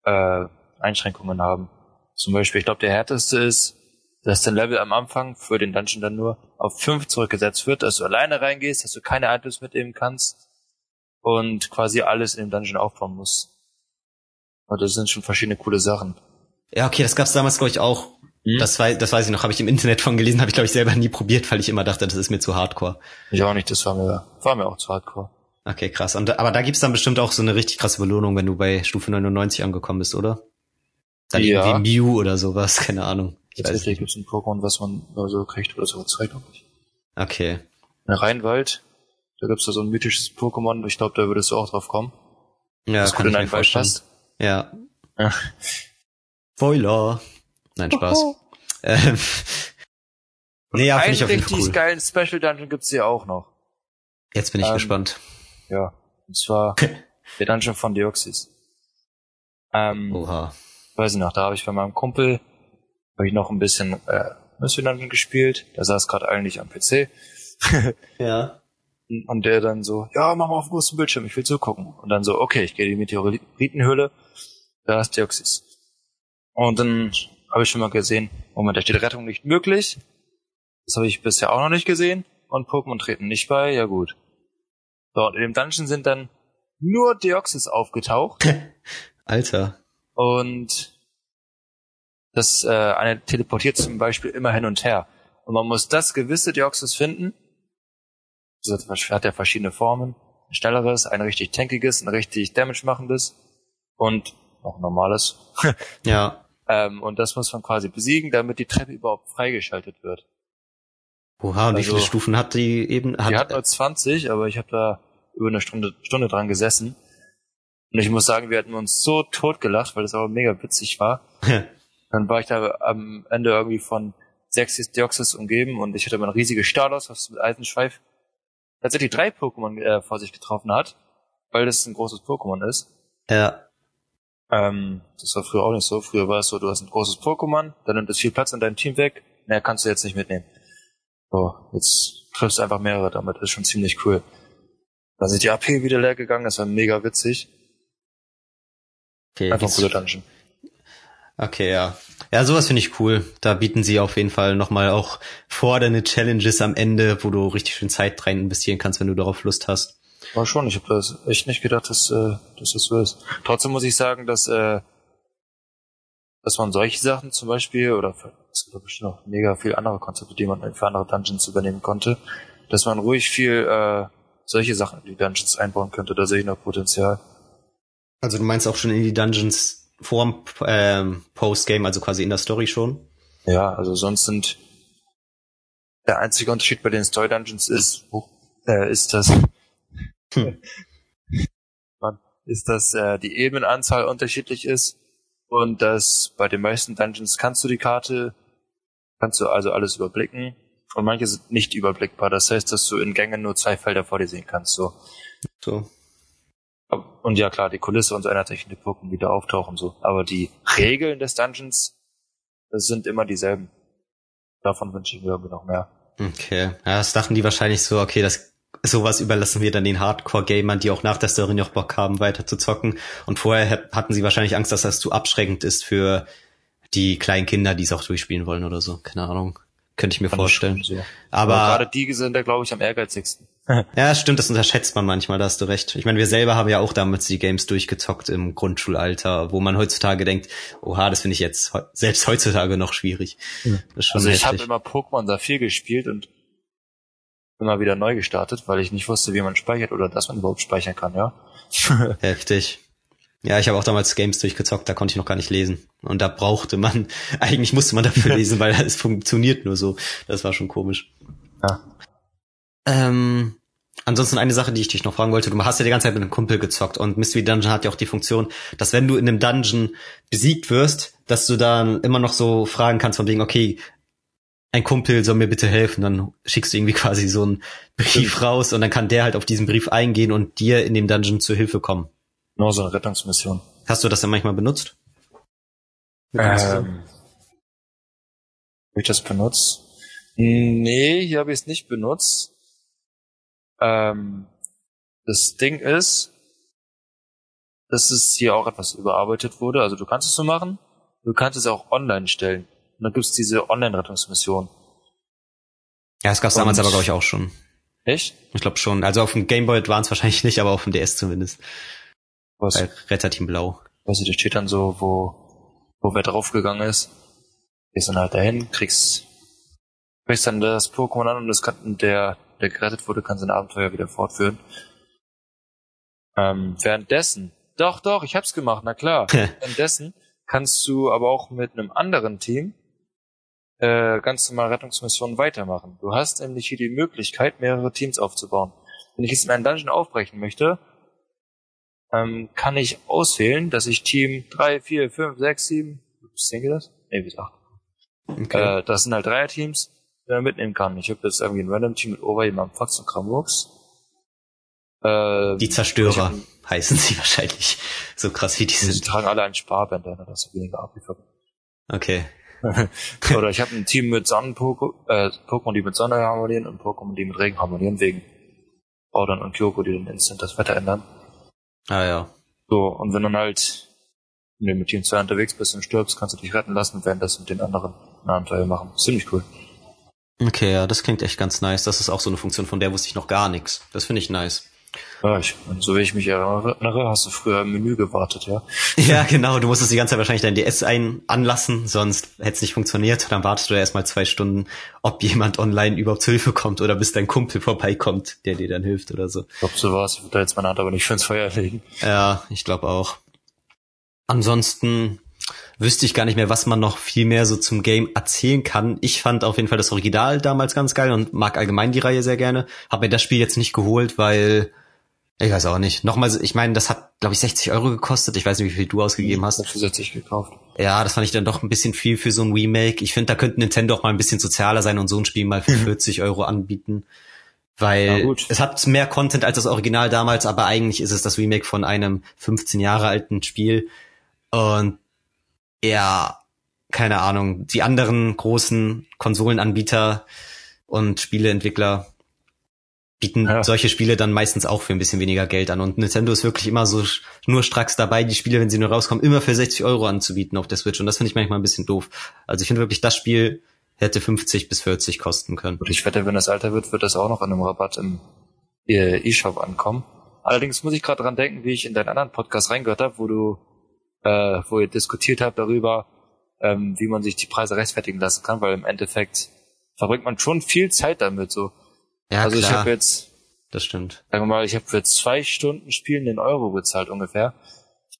äh, Einschränkungen haben. Zum Beispiel, ich glaube, der härteste ist, dass dein Level am Anfang für den Dungeon dann nur auf 5 zurückgesetzt wird, dass du alleine reingehst, dass du keine Items mitnehmen kannst und quasi alles in dem Dungeon aufbauen musst. Und das sind schon verschiedene coole Sachen. ja, okay, das gab's damals glaube ich auch. Hm? Das weiß, das weiß ich noch, habe ich im Internet von gelesen, habe ich glaube ich selber nie probiert, weil ich immer dachte, das ist mir zu hardcore. Ich auch nicht, das war mir, war mir auch zu hardcore. Okay, krass. Und, aber da gibt's dann bestimmt auch so eine richtig krasse Belohnung, wenn du bei Stufe 99 angekommen bist, oder? Dann Ja. irgendwie Mew oder sowas, (laughs) keine Ahnung. Ich Tatsächlich gibt es ein Pokémon, was man so kriegt oder so zwei, glaube ich. Okay. In Rheinwald, da gibt's da so ein mythisches Pokémon, ich glaube, da würdest du auch drauf kommen. Ja, das kann gut ich in mir einen vorstellen. passt. Ja. Ja. Spoiler. Nein, Spaß. ähm, nee, ja, finde ich auf jeden richtig Fall cool. geilen Special Dungeon gibt's hier auch noch. Jetzt bin ich Ähm, gespannt. Ja. Und zwar (laughs) der Dungeon von Deoxys. Ähm, Oha. weiß ich noch, da habe ich bei meinem Kumpel hab ich noch ein bisschen äh, Mystery Dungeon gespielt. Der saß gerade eigentlich am PC. (laughs) Ja. Und der dann so, ja, mach mal auf dem großen Bildschirm, ich will zugucken. Und dann so, okay, ich gehe in die Meteoritenhöhle, da ist Deoxys. Und dann habe ich schon mal gesehen, Moment, da steht Rettung nicht möglich. Das habe ich bisher auch noch nicht gesehen. Und Pokémon treten nicht bei, ja gut. So, und in dem Dungeon sind dann nur Deoxys aufgetaucht. (laughs) Alter. Und das äh, eine teleportiert zum Beispiel immer hin und her. Und man muss das gewisse Deoxys finden. Das hat ja verschiedene Formen. Ein schnelleres, ein richtig tankiges, ein richtig damage machendes und noch ein normales. (laughs) Ja. ähm, und das muss man quasi besiegen, damit die Treppe überhaupt freigeschaltet wird. Oha, und wie Also- viele Stufen hat die eben? Hat, Die hat nur 20, aber ich habe da über eine Stunde, Stunde dran gesessen. Und ich muss sagen, wir hatten uns so totgelacht, weil das aber mega witzig war. (laughs) Dann war ich da am Ende irgendwie von sechs Deoxys umgeben und ich hatte mein riesiges Stalos, was mit Eisenschweif tatsächlich drei Pokémon äh, vor sich getroffen hat, weil das ein großes Pokémon ist. ja. Ähm, das war früher auch nicht so. Früher war es so, du hast ein großes Pokémon, dann nimmt es viel Platz in deinem Team weg, naja, kannst du jetzt nicht mitnehmen. So, jetzt triffst du einfach mehrere damit, ist schon ziemlich cool. Dann sind die AP wieder leer gegangen, das war mega witzig. Okay, Einfach ein cooler Dungeon. Okay, ja. Ja, sowas finde ich cool. Da bieten sie auf jeden Fall nochmal auch fordernde Challenges am Ende, wo du richtig schön Zeit rein investieren kannst, wenn du darauf Lust hast. War schon, ich habe das echt nicht gedacht, dass, äh, dass das so ist. Trotzdem muss ich sagen, dass, äh, dass man solche Sachen zum Beispiel, oder es gibt bestimmt noch mega viel andere Konzepte, die man für andere Dungeons übernehmen konnte, dass man ruhig viel äh, solche Sachen in die Dungeons einbauen könnte, da sehe ich noch Potenzial. Also du meinst auch schon in die Dungeons vorm ähm, Postgame, also quasi in der Story schon? Ja, also sonst sind der einzige Unterschied bei den Story Dungeons ist, äh, ist das Hm. Ist, dass äh, die Ebenenanzahl unterschiedlich ist und dass bei den meisten Dungeons kannst du die Karte, kannst du also alles überblicken und manche sind nicht überblickbar. Das heißt, dass du in Gängen nur zwei Felder vor dir sehen kannst. So. So. Und ja klar, die Kulisse und so ändert sich, wenn die wieder auftauchen so. Aber die Regeln des Dungeons, sind immer dieselben. Davon wünsche ich mir irgendwie noch mehr. Okay. Ja, das dachten die wahrscheinlich so, okay, das sowas überlassen wir dann den Hardcore-Gamern, die auch nach der Story noch Bock haben, weiter zu zocken. Und vorher hat- hatten sie wahrscheinlich Angst, dass das zu abschreckend ist für die kleinen Kinder, die es auch durchspielen wollen oder so. Keine Ahnung. könnte ich mir Fand vorstellen. schon so. Aber, Aber gerade die sind da, glaube ich, am ehrgeizigsten. (laughs) ja, stimmt, das unterschätzt man manchmal, da hast du recht. Ich meine, wir selber haben ja auch damals die Games durchgezockt im Grundschulalter, wo man heutzutage denkt, oha, das finde ich jetzt he- selbst heutzutage noch schwierig. Also ich habe immer Pokémon da viel gespielt und immer wieder neu gestartet, weil ich nicht wusste, wie man speichert oder dass man überhaupt speichern kann, ja. (laughs) Heftig. Ja, ich habe auch damals Games durchgezockt, da konnte ich noch gar nicht lesen. Und da brauchte man, (laughs) eigentlich musste man dafür lesen, weil es funktioniert nur so. Das war schon komisch. Ja. Ähm, ansonsten eine Sache, die ich dich noch fragen wollte. Du hast ja die ganze Zeit mit einem Kumpel gezockt und Mystery Dungeon hat ja auch die Funktion, dass wenn du in einem Dungeon besiegt wirst, dass du dann immer noch so fragen kannst von wegen, okay, ein Kumpel soll mir bitte helfen, dann schickst du irgendwie (laughs) quasi so einen Brief raus und dann kann der halt auf diesen Brief eingehen und dir in dem Dungeon zur Hilfe kommen. Nur so eine Rettungsmission. Hast du das dann manchmal benutzt? Ähm, Habe ich das benutzt? Nee, hier habe ich es nicht benutzt. Ähm, das Ding ist, dass es hier auch etwas überarbeitet wurde. Also du kannst es so machen, du kannst es auch online stellen. Und dann gibt's diese Online-Rettungsmission. Ja, das gab's damals Und- aber, glaube ich, auch schon. Echt? Ich glaube schon. Also auf dem Game Boy Advance wahrscheinlich nicht, aber auf dem DS zumindest. Was? Bei Retterteam Blau. Weißt du, da steht dann so, wo, wo wer draufgegangen ist. Gehst dann halt dahin, kriegst, kriegst dann das Pokémon an und das kann, der, der gerettet wurde, kann sein Abenteuer wieder fortführen. Ähm, währenddessen, doch, doch, ich hab's gemacht, na klar. (laughs) währenddessen kannst du aber auch mit einem anderen Team äh, ganz normal Rettungsmissionen weitermachen. Du hast nämlich hier die Möglichkeit, mehrere Teams aufzubauen. Wenn ich jetzt in einen Dungeon aufbrechen möchte, ähm, kann ich auswählen, dass ich Team 3, 4, 5, 6, 7, 10 geht das? Nee, bis 8. Okay. Äh, das sind halt Dreier-Teams, die man mitnehmen kann. Ich habe jetzt irgendwie ein Random-Team mit Overjemand, Fox und Kramux. Äh, die Zerstörer heißen sie (laughs) wahrscheinlich. So krass wie die Sie sind. tragen alle ein Sparbänder, dass sie weniger abliefern. Okay. (laughs) (laughs) Oder ich habe ein Team mit Sonnen-Pokémon, äh, Pokémon, die mit Sonne harmonieren und Pokémon, die mit Regen harmonieren, wegen Ordern und Kyoko, die dann instant das Wetter ändern. Ah ja. So, und wenn dann halt, wenn du mit Team 2 unterwegs bist und stirbst, kannst du dich retten lassen und während das mit den anderen ein Abenteuer machen. Ziemlich cool. Okay, ja, das klingt echt ganz nice. Das ist auch so eine Funktion, von der wusste ich noch gar nichts. Das finde ich nice. Ja, ich, so wie ich mich erinnere, hast du früher im Menü gewartet, ja? (laughs) Ja, genau. Du musstest die ganze Zeit wahrscheinlich dein DS ein anlassen, sonst hätte es nicht funktioniert. Dann wartest du erstmal zwei Stunden, ob jemand online überhaupt zu Hilfe kommt oder bis dein Kumpel vorbeikommt, der dir dann hilft oder so. Ich glaube, so war's. Ich würde da jetzt meine Hand aber nicht für ins Feuer legen. Ja, ich glaube auch. Ansonsten wüsste ich gar nicht mehr, was man noch viel mehr so zum Game erzählen kann. Ich fand auf jeden Fall das Original damals ganz geil und mag allgemein die Reihe sehr gerne. Hab mir das Spiel jetzt nicht geholt, weil ich weiß auch nicht. Nochmal, ich meine, das hat, glaube ich, 60 Euro gekostet. Ich weiß nicht, wie viel du ausgegeben hast. Ich hab zusätzlich gekauft. Ja, das fand ich dann doch ein bisschen viel für so ein Remake. Ich finde, da könnte Nintendo auch mal ein bisschen sozialer sein und so ein Spiel mal für 40 Euro anbieten. Weil es hat mehr Content als das Original damals, aber eigentlich ist es das Remake von einem 15 Jahre alten Spiel. Und ja, keine Ahnung, die anderen großen Konsolenanbieter und Spieleentwickler bieten Ja. solche Spiele dann meistens auch für ein bisschen weniger Geld an. Und Nintendo ist wirklich immer so nur stracks dabei, die Spiele, wenn sie nur rauskommen, immer für 60 Euro anzubieten auf der Switch. Und das finde ich manchmal ein bisschen doof. Also ich finde wirklich, das Spiel hätte 50 bis 40 kosten können. Und ich wette, wenn das älter wird, wird das auch noch an einem Rabatt im äh, E-Shop ankommen. Allerdings muss ich gerade dran denken, wie ich in deinen anderen Podcast reingehört habe, wo du, äh, wo ihr diskutiert habt darüber, ähm, wie man sich die Preise rechtfertigen lassen kann, weil im Endeffekt verbringt man schon viel Zeit damit. So. Ja, also ich klar, habe jetzt, das stimmt. sagen wir mal, ich habe für zwei Stunden Spielen den Euro bezahlt ungefähr.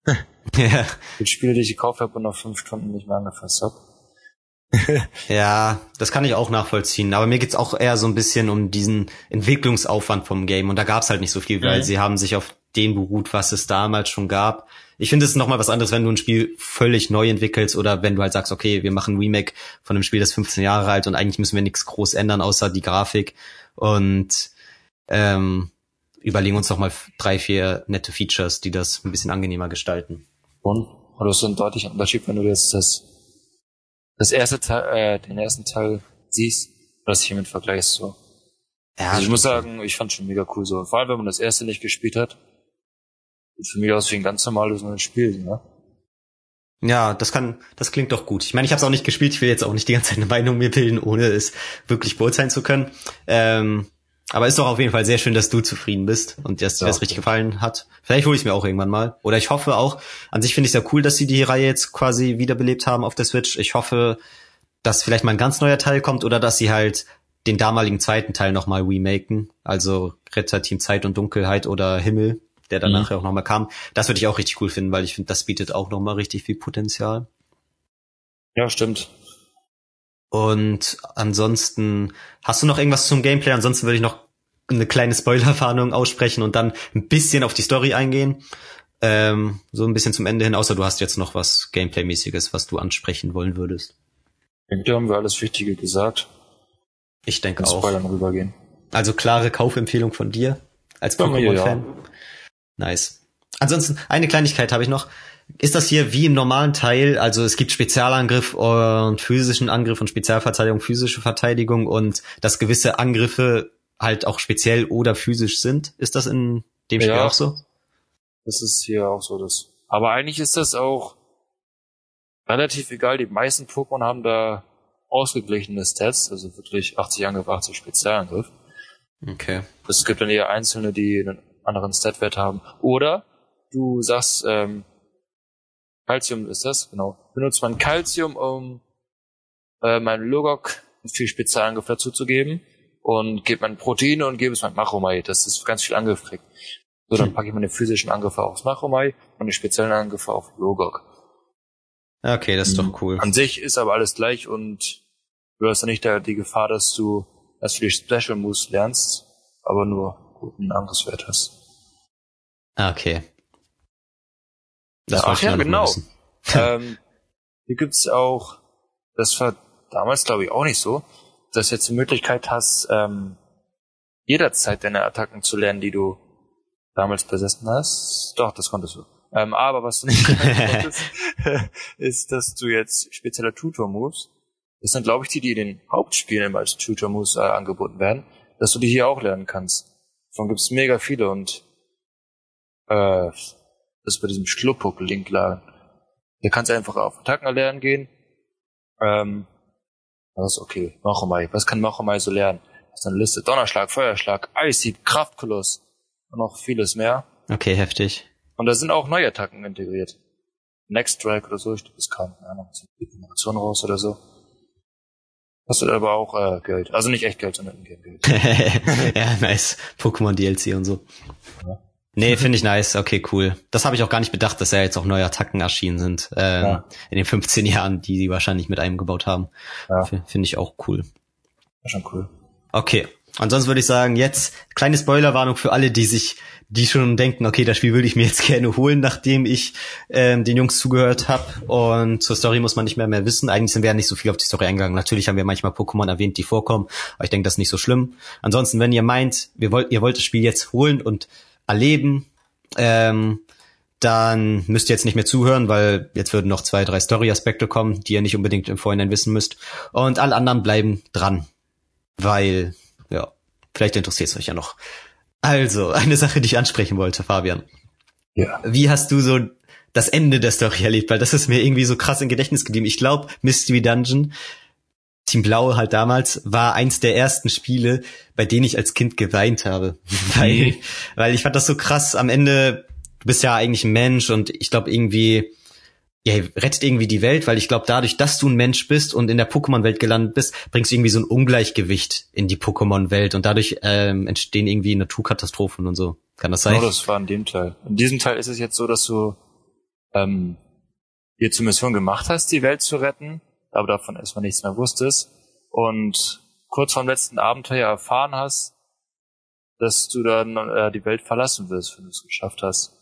(laughs) ja, Für Spiele, die ich gekauft habe und nach fünf Stunden nicht mehr angefasst habe. (laughs) ja, das kann ich auch nachvollziehen. Aber mir geht's auch eher so ein bisschen um diesen Entwicklungsaufwand vom Game. Und da gab's halt nicht so viel, weil Mhm. sie haben sich auf den beruht, was es damals schon gab. Ich finde es ist nochmal was anderes, wenn du ein Spiel völlig neu entwickelst oder wenn du halt sagst, okay, wir machen ein Remake von einem Spiel, das 15 Jahre alt und eigentlich müssen wir nichts groß ändern, außer die Grafik. Und ähm, überlegen uns doch mal drei, vier nette Features, die das ein bisschen angenehmer gestalten. Und? Das ist ein deutlicher Unterschied, wenn du jetzt das, das erste Teil, äh, den ersten Teil siehst, was hiermit vergleichst, so. Ja, also ich muss sagen, ich fand schon mega cool so. Vor allem, wenn man das erste nicht gespielt hat. Sieht für mich aus wie ein ganz normales neues Spiel, ne? Ja, das kann, das klingt doch gut. Ich meine, ich habe es auch nicht gespielt. Ich will jetzt auch nicht die ganze Zeit eine Meinung mir bilden, ohne es wirklich beurteilen zu können. Ähm, aber ist doch auf jeden Fall sehr schön, dass du zufrieden bist und dass dir ja, das richtig gefallen hat. Vielleicht hole ich mir auch irgendwann mal. Oder ich hoffe auch, an sich finde ich es ja cool, dass sie die Reihe jetzt quasi wiederbelebt haben auf der Switch. Ich hoffe, dass vielleicht mal ein ganz neuer Teil kommt oder dass sie halt den damaligen zweiten Teil nochmal remaken. Also Retter Team Zeit und Dunkelheit oder Himmel, der danach mhm. auch nochmal kam. Das würde ich auch richtig cool finden, weil ich finde, das bietet auch nochmal richtig viel Potenzial. Ja, stimmt. Und ansonsten, hast du noch irgendwas zum Gameplay? Ansonsten würde ich noch eine kleine Spoilerwarnung aussprechen und dann ein bisschen auf die Story eingehen. Ähm, so ein bisschen zum Ende hin, außer du hast jetzt noch was Gameplay-mäßiges, was du ansprechen wollen würdest. Ich denke, da haben wir alles Wichtige gesagt. Ich denke auch. Spoilern rübergehen. Also klare Kaufempfehlung von dir als Pokémon-Fan. Ja. Nice. Ansonsten, eine Kleinigkeit habe ich noch. Ist das hier wie im normalen Teil? Also es gibt Spezialangriff und physischen Angriff und Spezialverteidigung, physische Verteidigung und dass gewisse Angriffe halt auch speziell oder physisch sind. Ist das in dem Spiel ja, auch so? Das ist hier auch so. Das. Aber eigentlich ist das auch relativ egal. Die meisten Pokémon haben da ausgeglichene Stats, also wirklich 80 Angriff, 80 Spezialangriff. Okay. Es gibt dann eher einzelne, die einen anderen Statwert haben. Oder du sagst, ähm, Calcium ist das, genau. Benutzt man Calcium, um äh, meinen Logok viel Spezialangriff dazu zu geben und gebe man Proteine und gebe es mein Machomai, dass es ganz viel Angriff kriegt. So, dann hm. packe ich meine physischen Angriffe aufs Machomai und die speziellen Angriffe auf Logok. Okay, das ist doch mhm. cool. An sich ist aber alles gleich und du hast ja nicht da die Gefahr, dass du erst für die Special Moves lernst, aber nur guten Angriffswert hast. Okay. Das ja, ach ja, genau. (laughs) (laughs) ähm, hier gibt's auch, das war damals glaube ich auch nicht so, dass du jetzt die Möglichkeit hast, ähm, jederzeit deine Attacken zu lernen, die du damals besessen hast. Doch, das konntest du. Ähm, aber was du nicht (laughs) konntest, ist, dass du jetzt spezielle Tutor-Moves, das sind glaube ich die, die in den Hauptspielen immer als Tutor-Moves äh, angeboten werden, dass du die hier auch lernen kannst. Davon gibt's mega viele und äh, das ist bei diesem Schluppuck-Link laden. Da kannst du einfach auf Attacken erlernen gehen. Ähm, das ist okay. Machomai. Was kann Machomai so lernen? Das ist eine Liste. Donnerschlag, Feuerschlag, Eishieb, Kraftkoloss und noch vieles mehr. Okay, heftig. Und da sind auch neue Attacken integriert. Next Strike oder so, ich glaube, das kam, ja, noch die Generation raus oder so. Hast du aber auch äh, Geld. Also nicht echt Geld, sondern Geld. (laughs) ja, nice. Pokémon DLC und so. Ja. Nee, finde ich nice. Okay, cool. Das habe ich auch gar nicht bedacht, dass ja jetzt auch neue Attacken erschienen sind. Ähm, ja. In den 15 Jahren, die sie wahrscheinlich mit einem gebaut haben. Ja. Finde ich auch cool. Schon cool. Okay. Ansonsten würde ich sagen, jetzt kleine Spoilerwarnung für alle, die sich, die schon denken, okay, das Spiel würde ich mir jetzt (laughs) gerne holen, nachdem ich ähm, den Jungs zugehört habe. Und zur Story muss man nicht mehr mehr wissen. Eigentlich sind wir ja nicht so viel auf die Story eingegangen. Natürlich haben wir manchmal Pokémon erwähnt, die vorkommen, aber ich denke, das ist nicht so schlimm. Ansonsten, wenn ihr meint, wir wollt, ihr wollt das Spiel jetzt holen und erleben, ähm, dann müsst ihr jetzt nicht mehr zuhören, weil jetzt würden noch zwei, drei Story-Aspekte kommen, die ihr nicht unbedingt im Vorhinein wissen müsst. Und alle anderen bleiben dran, weil, ja, vielleicht interessiert es euch ja noch. Also, (laughs) eine Sache, die ich ansprechen wollte, Fabian. Ja. Wie hast du so das Ende der Story erlebt? Weil das ist mir irgendwie so krass im Gedächtnis geblieben. Ich glaube, Mystery Dungeon Team Blau halt damals war eins der ersten Spiele, bei denen ich als Kind geweint habe. (laughs) weil, weil ich fand das so krass. Am Ende, du bist ja eigentlich ein Mensch und ich glaube irgendwie, ja, rettet irgendwie die Welt, weil ich glaube, dadurch, dass du ein Mensch bist und in der Pokémon-Welt gelandet bist, bringst du irgendwie so ein Ungleichgewicht in die Pokémon-Welt und dadurch ähm, entstehen irgendwie Naturkatastrophen und so. Kann das sein? Genau, das war in dem Teil. In diesem Teil ist es jetzt so, dass du ähm, dir zur Mission gemacht hast, die Welt zu retten aber davon erstmal nichts mehr wusstest und kurz vor dem letzten Abenteuer erfahren hast, dass du dann äh, die Welt verlassen wirst, wenn du es geschafft hast.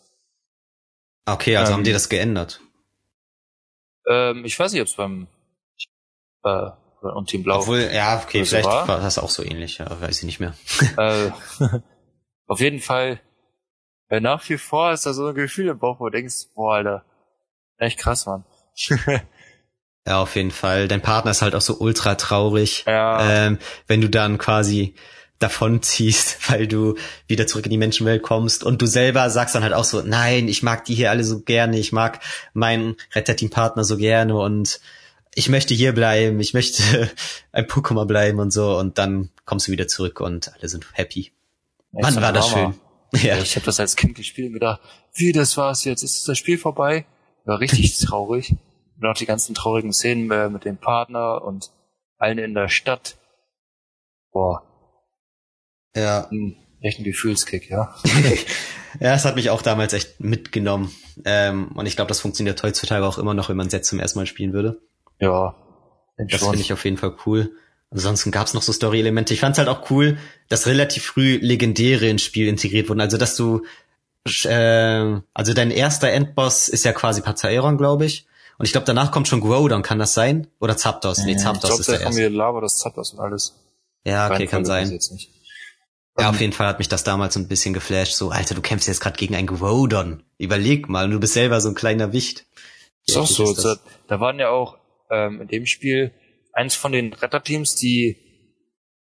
Okay, also ähm, haben die das geändert? Ähm, ich weiß nicht, ob es beim äh, und Team Blau. Obwohl, ja, okay, vielleicht war. war das auch so ähnlich, ja, weiß ich nicht mehr. äh, (laughs) auf jeden Fall, äh, nach wie vor ist da so ein Gefühl im Bauch, wo du denkst, boah, Alter, echt krass, Mann. (laughs) Ja, auf jeden Fall. Dein Partner ist halt auch so ultra traurig. Ja. Ähm, wenn du dann quasi davonziehst, (laughs) weil du wieder zurück in die Menschenwelt kommst und du selber sagst dann halt auch so, nein, ich mag die hier alle so gerne, ich mag meinen Retterteam-Partner so gerne und ich möchte hier bleiben, ich möchte (laughs) ein Pokémon bleiben und so und dann kommst du wieder zurück und alle sind happy. Ja, Wann war das schön? (laughs) Ja. Ich habe das als Kind gespielt und gedacht, wie, das war's jetzt? Ist das Spiel vorbei? War richtig traurig. Auch die ganzen traurigen Szenen äh, mit dem Partner und allen in der Stadt. Boah. Ja. Ein, echt ein Gefühlskick, ja. (laughs) ja, es hat mich auch damals echt mitgenommen. Ähm, und ich glaube, das funktioniert heutzutage auch immer noch, wenn man Set zum ersten Mal spielen würde. Ja. Das finde ich auf jeden Fall cool. Ansonsten gab's noch so Story-Elemente. Ich fand's halt auch cool, dass relativ früh Legendäre ins Spiel integriert wurden. Also dass du, äh, also dein erster Endboss ist ja quasi Pazaeron, glaube ich. Und ich glaube, danach kommt schon Groudon, kann das sein? Oder Zapdos? Nee, Zapdos ich glaub, ist der der erste. Lava, das Zapdos und alles. Ja, okay, kann ich sein. Ja, auf jeden Fall hat mich das damals so ein bisschen geflasht. So, Alter, du kämpfst jetzt gerade gegen einen Groudon. Überleg mal, du bist selber so ein kleiner Wicht. Ist auch so. das? Da, waren ja auch ähm, in dem Spiel eins von den Retterteams, die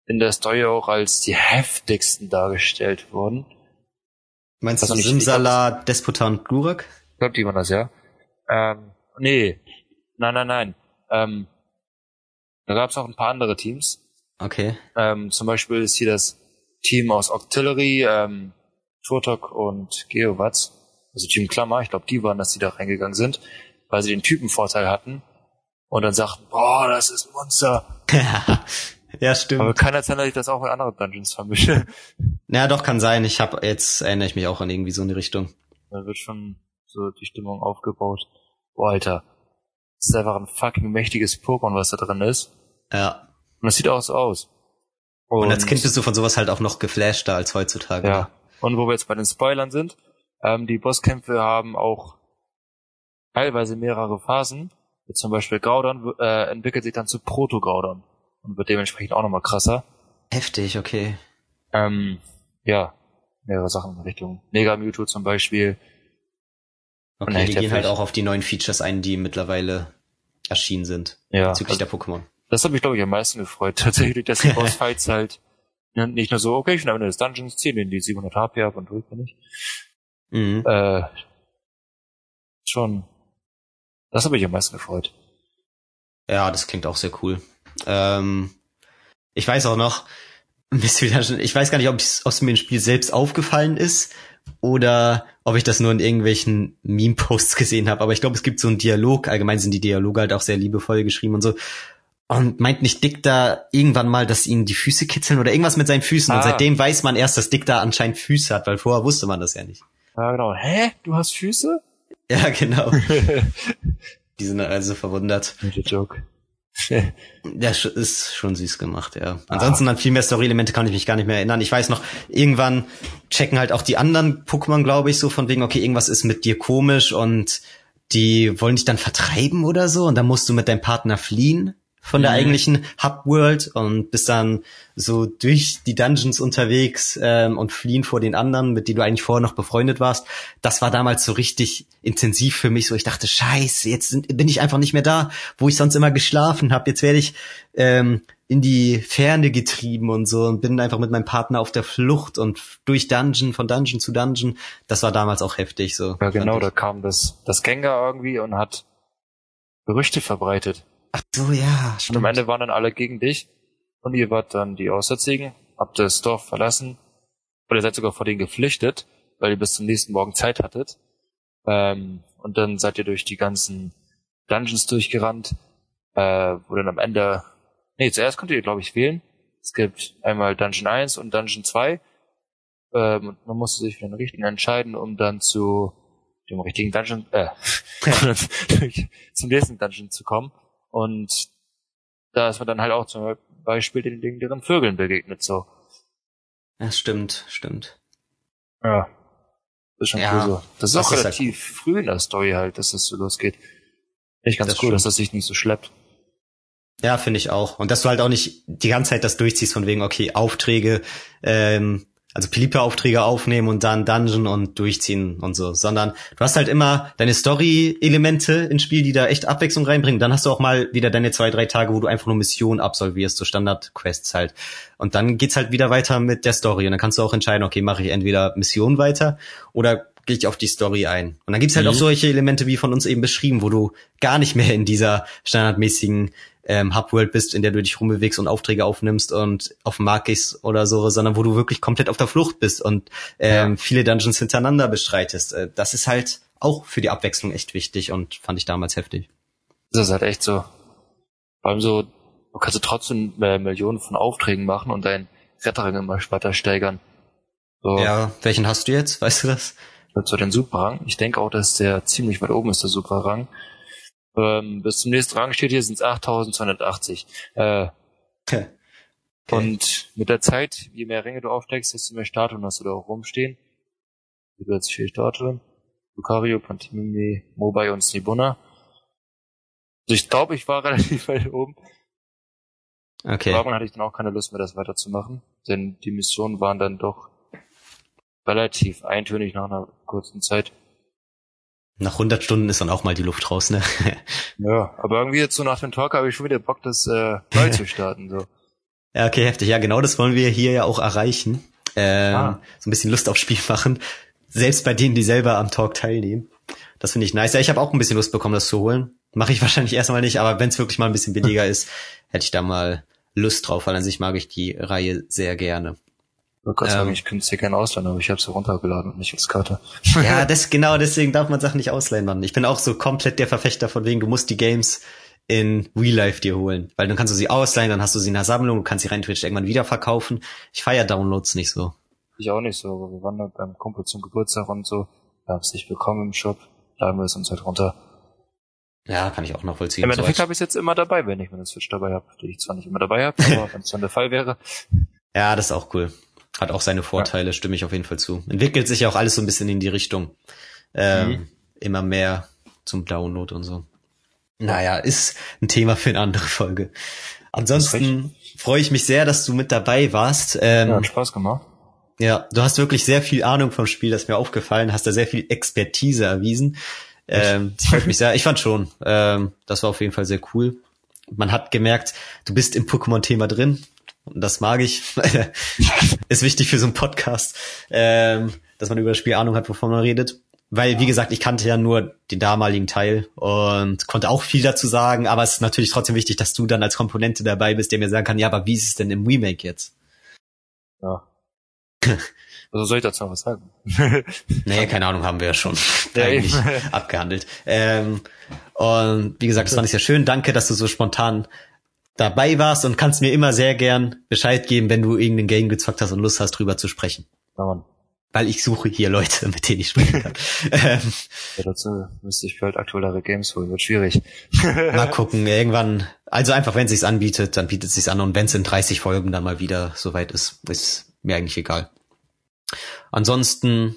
in der Story auch als die heftigsten dargestellt wurden. Meinst du Simsala, Despota und Glurak? Ich glaube, die waren das, ja. Ähm, nee. Nein, nein, nein. Ähm, da gab es auch ein paar andere Teams. Okay. Ähm, zum Beispiel ist hier das Team aus Octillery, ähm, Turtok und Geowatz, also Team Klammer, ich glaube, die waren, dass die da reingegangen sind, weil sie den Typenvorteil hatten und dann sagten, boah, das ist ein Monster. (laughs) ja, stimmt. Aber kann jetzt sein, dass ich das auch mit anderen Dungeons vermische. (laughs) Ja, doch, kann sein. Ich habe jetzt erinnere ich mich auch an irgendwie so eine Richtung. Da wird schon so die Stimmung aufgebaut. Boah, Alter. Das ist einfach ein fucking mächtiges Pokémon, was da drin ist. Ja. Und das sieht auch so aus. Und, als Kind bist du von sowas halt auch noch geflashter als heutzutage. Ja. Und wo wir jetzt bei den Spoilern sind, ähm, die Bosskämpfe haben auch teilweise mehrere Phasen. Wie zum Beispiel Groudon äh, entwickelt sich dann zu Proto-Groudon und wird dementsprechend auch nochmal krasser. Heftig, okay. Ähm, ja, mehrere Sachen in Richtung Mega Mewtwo zum Beispiel. Und Okay, echt die gehen halt auch auf die neuen Features ein, die mittlerweile erschienen sind. Ja, Bezüglich das, der Pokémon. das hat mich, glaube ich, am meisten gefreut. (laughs) Tatsächlich, dass die (laughs) Bossfights halt ne, nicht nur so, okay, ich bin am Ende des Dungeons, ziehe mir die 700 HP ab und durch bin ich. Mhm. Äh, schon, das hat mich am meisten gefreut. Ja, das klingt auch sehr cool. Ähm, ich weiß auch noch, (laughs) ich weiß gar nicht, ob es mir im Spiel selbst aufgefallen ist oder ob ich das nur in irgendwelchen Meme-Posts (laughs) gesehen habe. Aber ich glaube, es gibt so einen Dialog. Allgemein sind die Dialoge halt auch sehr liebevoll geschrieben und so. Und meint nicht Dick da irgendwann mal, dass ihn die Füße kitzeln oder irgendwas mit seinen Füßen. Ah. Und seitdem weiß man erst, dass Dick da anscheinend Füße hat, weil vorher wusste man das ja nicht. Ja, genau. Hä? Du hast Füße? Ja, genau. (laughs) Die sind also verwundert. Joke. (laughs) Sch- ist schon süß gemacht, ja. Ansonsten an viel mehr Story-Elemente kann ich mich gar nicht mehr erinnern. Ich weiß noch, irgendwann checken halt auch die anderen Pokémon, glaube ich, so von wegen, okay, irgendwas ist mit dir komisch und die wollen dich dann vertreiben oder so und dann musst du mit deinem Partner fliehen von der Mhm. eigentlichen Hub-World und bist dann so durch die Dungeons unterwegs ähm, und fliehen vor den anderen, mit denen du eigentlich vorher noch befreundet warst. Das war damals so richtig intensiv für mich. So, ich dachte, scheiße, jetzt sind, bin ich einfach nicht mehr da, wo ich sonst immer geschlafen habe. Jetzt werde ich ähm, in die Ferne getrieben und so und bin einfach mit meinem Partner auf der Flucht und durch Dungeon, von Dungeon zu Dungeon. Das war damals auch heftig. So Ja, genau, da kam das, das Gengar irgendwie und hat Gerüchte verbreitet. Ach so, ja, Und am stimmt. Ende waren dann alle gegen dich. Und ihr wart dann die Aussätzigen, habt das Dorf verlassen. Oder ihr seid sogar vor denen geflüchtet, weil ihr bis zum nächsten Morgen Zeit hattet. Ähm, und dann seid ihr durch die ganzen Dungeons durchgerannt, äh, wo dann am Ende, nee, zuerst könnt ihr, glaube ich, wählen. Es gibt einmal Dungeon 1 und Dungeon 2. Ähm, und man musste sich für den richtigen entscheiden, um dann zu dem richtigen Dungeon, äh, (laughs) (laughs) zum nächsten Dungeon zu kommen. Und da ist man dann halt auch zum Beispiel den, den, deren Vögeln begegnet, so. Ja, stimmt, stimmt. Ja. Das ist schon Ja, cool so. Das ist das auch ist ja relativ früh in der Story halt, dass das so losgeht. Echt ganz Das cool, stimmt. dass das sich nicht so schleppt. Ja, finde ich auch. Und dass du halt auch nicht die ganze Zeit das durchziehst von wegen, okay, Aufträge ähm, also Pelipa-Aufträge aufnehmen und dann Dungeon und durchziehen und so, sondern du hast halt immer deine Story-Elemente ins Spiel, die da echt Abwechslung reinbringen. Dann hast du auch mal wieder deine zwei, drei Tage, wo du einfach nur Missionen absolvierst, so Standard-Quests halt. Und dann geht's halt wieder weiter mit der Story und dann kannst du auch entscheiden, okay, mache ich entweder Mission weiter oder gehe ich auf die Story ein. Und dann gibt's halt mhm. auch solche Elemente wie von uns eben beschrieben, wo du gar nicht mehr in dieser standardmäßigen ähm, Hubworld bist, in der du dich rumbewegst und Aufträge aufnimmst und auf den Markt gehst oder so, sondern wo du wirklich komplett auf der Flucht bist und ähm, ja. viele Dungeons hintereinander bestreitest. Äh, das ist halt auch für die Abwechslung echt wichtig und fand ich damals heftig. Das ist halt echt so. Vor allem so, du kannst du trotzdem äh, Millionen von Aufträgen machen und deinen Retterrang immer weiter steigern. So. Ja, welchen hast du jetzt? Weißt du das? So den Superrang. Ich denke auch, dass der ziemlich weit oben ist, der Superrang. Ähm, bis zum nächsten Rang steht hier sind es 8280. Äh, okay. Und mit der Zeit, je mehr Ränge du aufsteigst, desto mehr Statuen hast du da auch rumstehen. Hier wird vier Statuen. Lucario, Pantimimi, Mobai und Snibuna. Also ich glaube, ich war (laughs) relativ weit oben. Okay. Warum hatte ich dann auch keine Lust mehr, das weiterzumachen. Denn die Missionen waren dann doch relativ eintönig nach einer kurzen Zeit. Nach 100 Stunden ist dann auch mal die Luft raus, ne? (laughs) ja, aber irgendwie jetzt so nach dem Talk habe ich schon wieder Bock, das äh, neu zu starten. So. (laughs) Ja, okay, heftig. Ja, genau das wollen wir hier ja auch erreichen. Ähm, ah. So ein bisschen Lust aufs Spiel machen. Selbst bei denen, die selber am Talk teilnehmen. Das finde ich nice. Ja, ich habe auch ein bisschen Lust bekommen, das zu holen. Mache ich (laughs) wahrscheinlich erstmal nicht, aber wenn es wirklich mal ein bisschen billiger ist, hätte ich da mal Lust drauf, weil an sich mag ich die Reihe sehr gerne. Ich wollte sagen, ähm, ich könnte es hier gerne ausleihen, aber ich habe es runtergeladen und nicht als Karte. ja, (laughs) das genau, deswegen darf man Sachen nicht ausleihen, Mann. Ich bin auch so komplett der Verfechter von wegen, du musst die Games in Real Life dir holen. Weil dann kannst du sie ausleihen, dann hast du sie in der Sammlung, du kannst sie rein theoretisch irgendwann wieder verkaufen. Ich feier Downloads nicht so. Ich auch nicht so, aber wir waren da beim Kumpel zum Geburtstag und so. Wir haben es nicht bekommen im Shop, laden wir es uns halt runter. Ja, kann ich auch noch vollziehen. Im Endeffekt habe ich es jetzt immer dabei, wenn ich meine Switch dabei habe, die ich zwar nicht immer dabei habe, (laughs) aber wenn es dann der Fall wäre. Ja, das ist auch cool. Hat auch seine Vorteile, ja. stimme ich auf jeden Fall zu. Entwickelt sich ja auch alles so ein bisschen in die Richtung. Ähm, mhm. Immer mehr zum Download und so. Naja, ist ein Thema für eine andere Folge. Ansonsten freue ich mich sehr, dass du mit dabei warst. Ähm, ja, hat Spaß gemacht. Ja, du hast wirklich sehr viel Ahnung vom Spiel, das ist mir aufgefallen, hast da sehr viel Expertise erwiesen. Ähm, das freut mich sehr. Ich fand schon, ähm, das war auf jeden Fall sehr cool. Man hat gemerkt, du bist im Pokémon-Thema drin. Und das mag ich. (laughs) ist wichtig für so einen Podcast, ähm, dass man über das Spiel Ahnung hat, wovon man redet. Weil, wie gesagt, ich kannte ja nur den damaligen Teil und konnte auch viel dazu sagen, aber es ist natürlich trotzdem wichtig, dass du dann als Komponente dabei bist, der mir sagen kann, ja, aber wie ist es denn im Remake jetzt? Ja. (laughs) Also soll ich dazu noch was sagen? (laughs) nee, keine Ahnung, haben wir ja schon ja, eigentlich abgehandelt. Ähm, und wie gesagt, das fand ich sehr schön. Danke, dass du so spontan dabei warst und kannst mir immer sehr gern Bescheid geben, wenn du irgendein Game gezockt hast und Lust hast, drüber zu sprechen. Ja, Weil ich suche hier Leute, (laughs) mit denen ich sprechen kann. (laughs) ähm, ja, dazu müsste ich vielleicht aktuellere Games holen, wird schwierig. (laughs) mal gucken, irgendwann, also einfach, wenn es sich anbietet, dann bietet es sich an und wenn es in 30 Folgen dann mal wieder soweit ist, ist mir eigentlich egal. Ansonsten,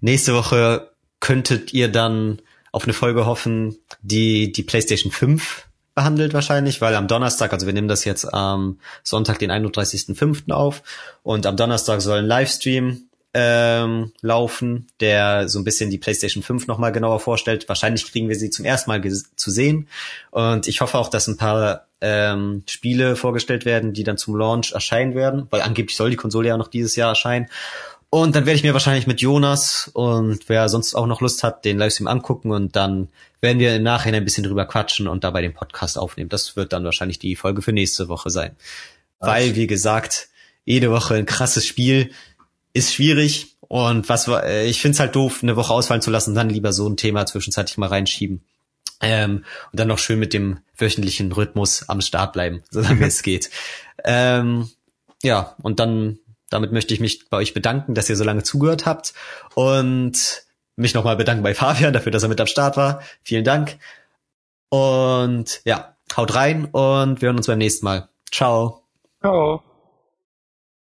nächste Woche könntet ihr dann auf eine Folge hoffen, die die PlayStation 5 behandelt wahrscheinlich, weil am Donnerstag, also wir nehmen das jetzt am Sonntag, den 31.05. auf und am Donnerstag soll ein Livestream ähm, laufen, der so ein bisschen die PlayStation 5 nochmal genauer vorstellt. Wahrscheinlich kriegen wir sie zum ersten Mal zu sehen und ich hoffe auch, dass ein paar ähm, Spiele vorgestellt werden, die dann zum Launch erscheinen werden, weil angeblich soll die Konsole ja noch dieses Jahr erscheinen und dann werde ich mir wahrscheinlich mit Jonas und wer sonst auch noch Lust hat, den Livestream angucken und dann werden wir im Nachhinein ein bisschen drüber quatschen und dabei den Podcast aufnehmen. Das wird dann wahrscheinlich die Folge für nächste Woche sein. Ach. Weil, wie gesagt, jede Woche ein krasses Spiel ist schwierig und was äh, ich finde es halt doof, eine Woche ausfallen zu lassen, dann lieber so ein Thema zwischenzeitlich mal reinschieben. Ähm, und dann noch schön mit dem wöchentlichen Rhythmus am Start bleiben, (laughs) solange es geht. Ähm, ja, und dann damit möchte ich mich bei euch bedanken, dass ihr so lange zugehört habt und mich nochmal bedanken bei Fabian dafür, dass er mit am Start war. Vielen Dank. Und ja, haut rein und wir hören uns beim nächsten Mal. Ciao. Ciao.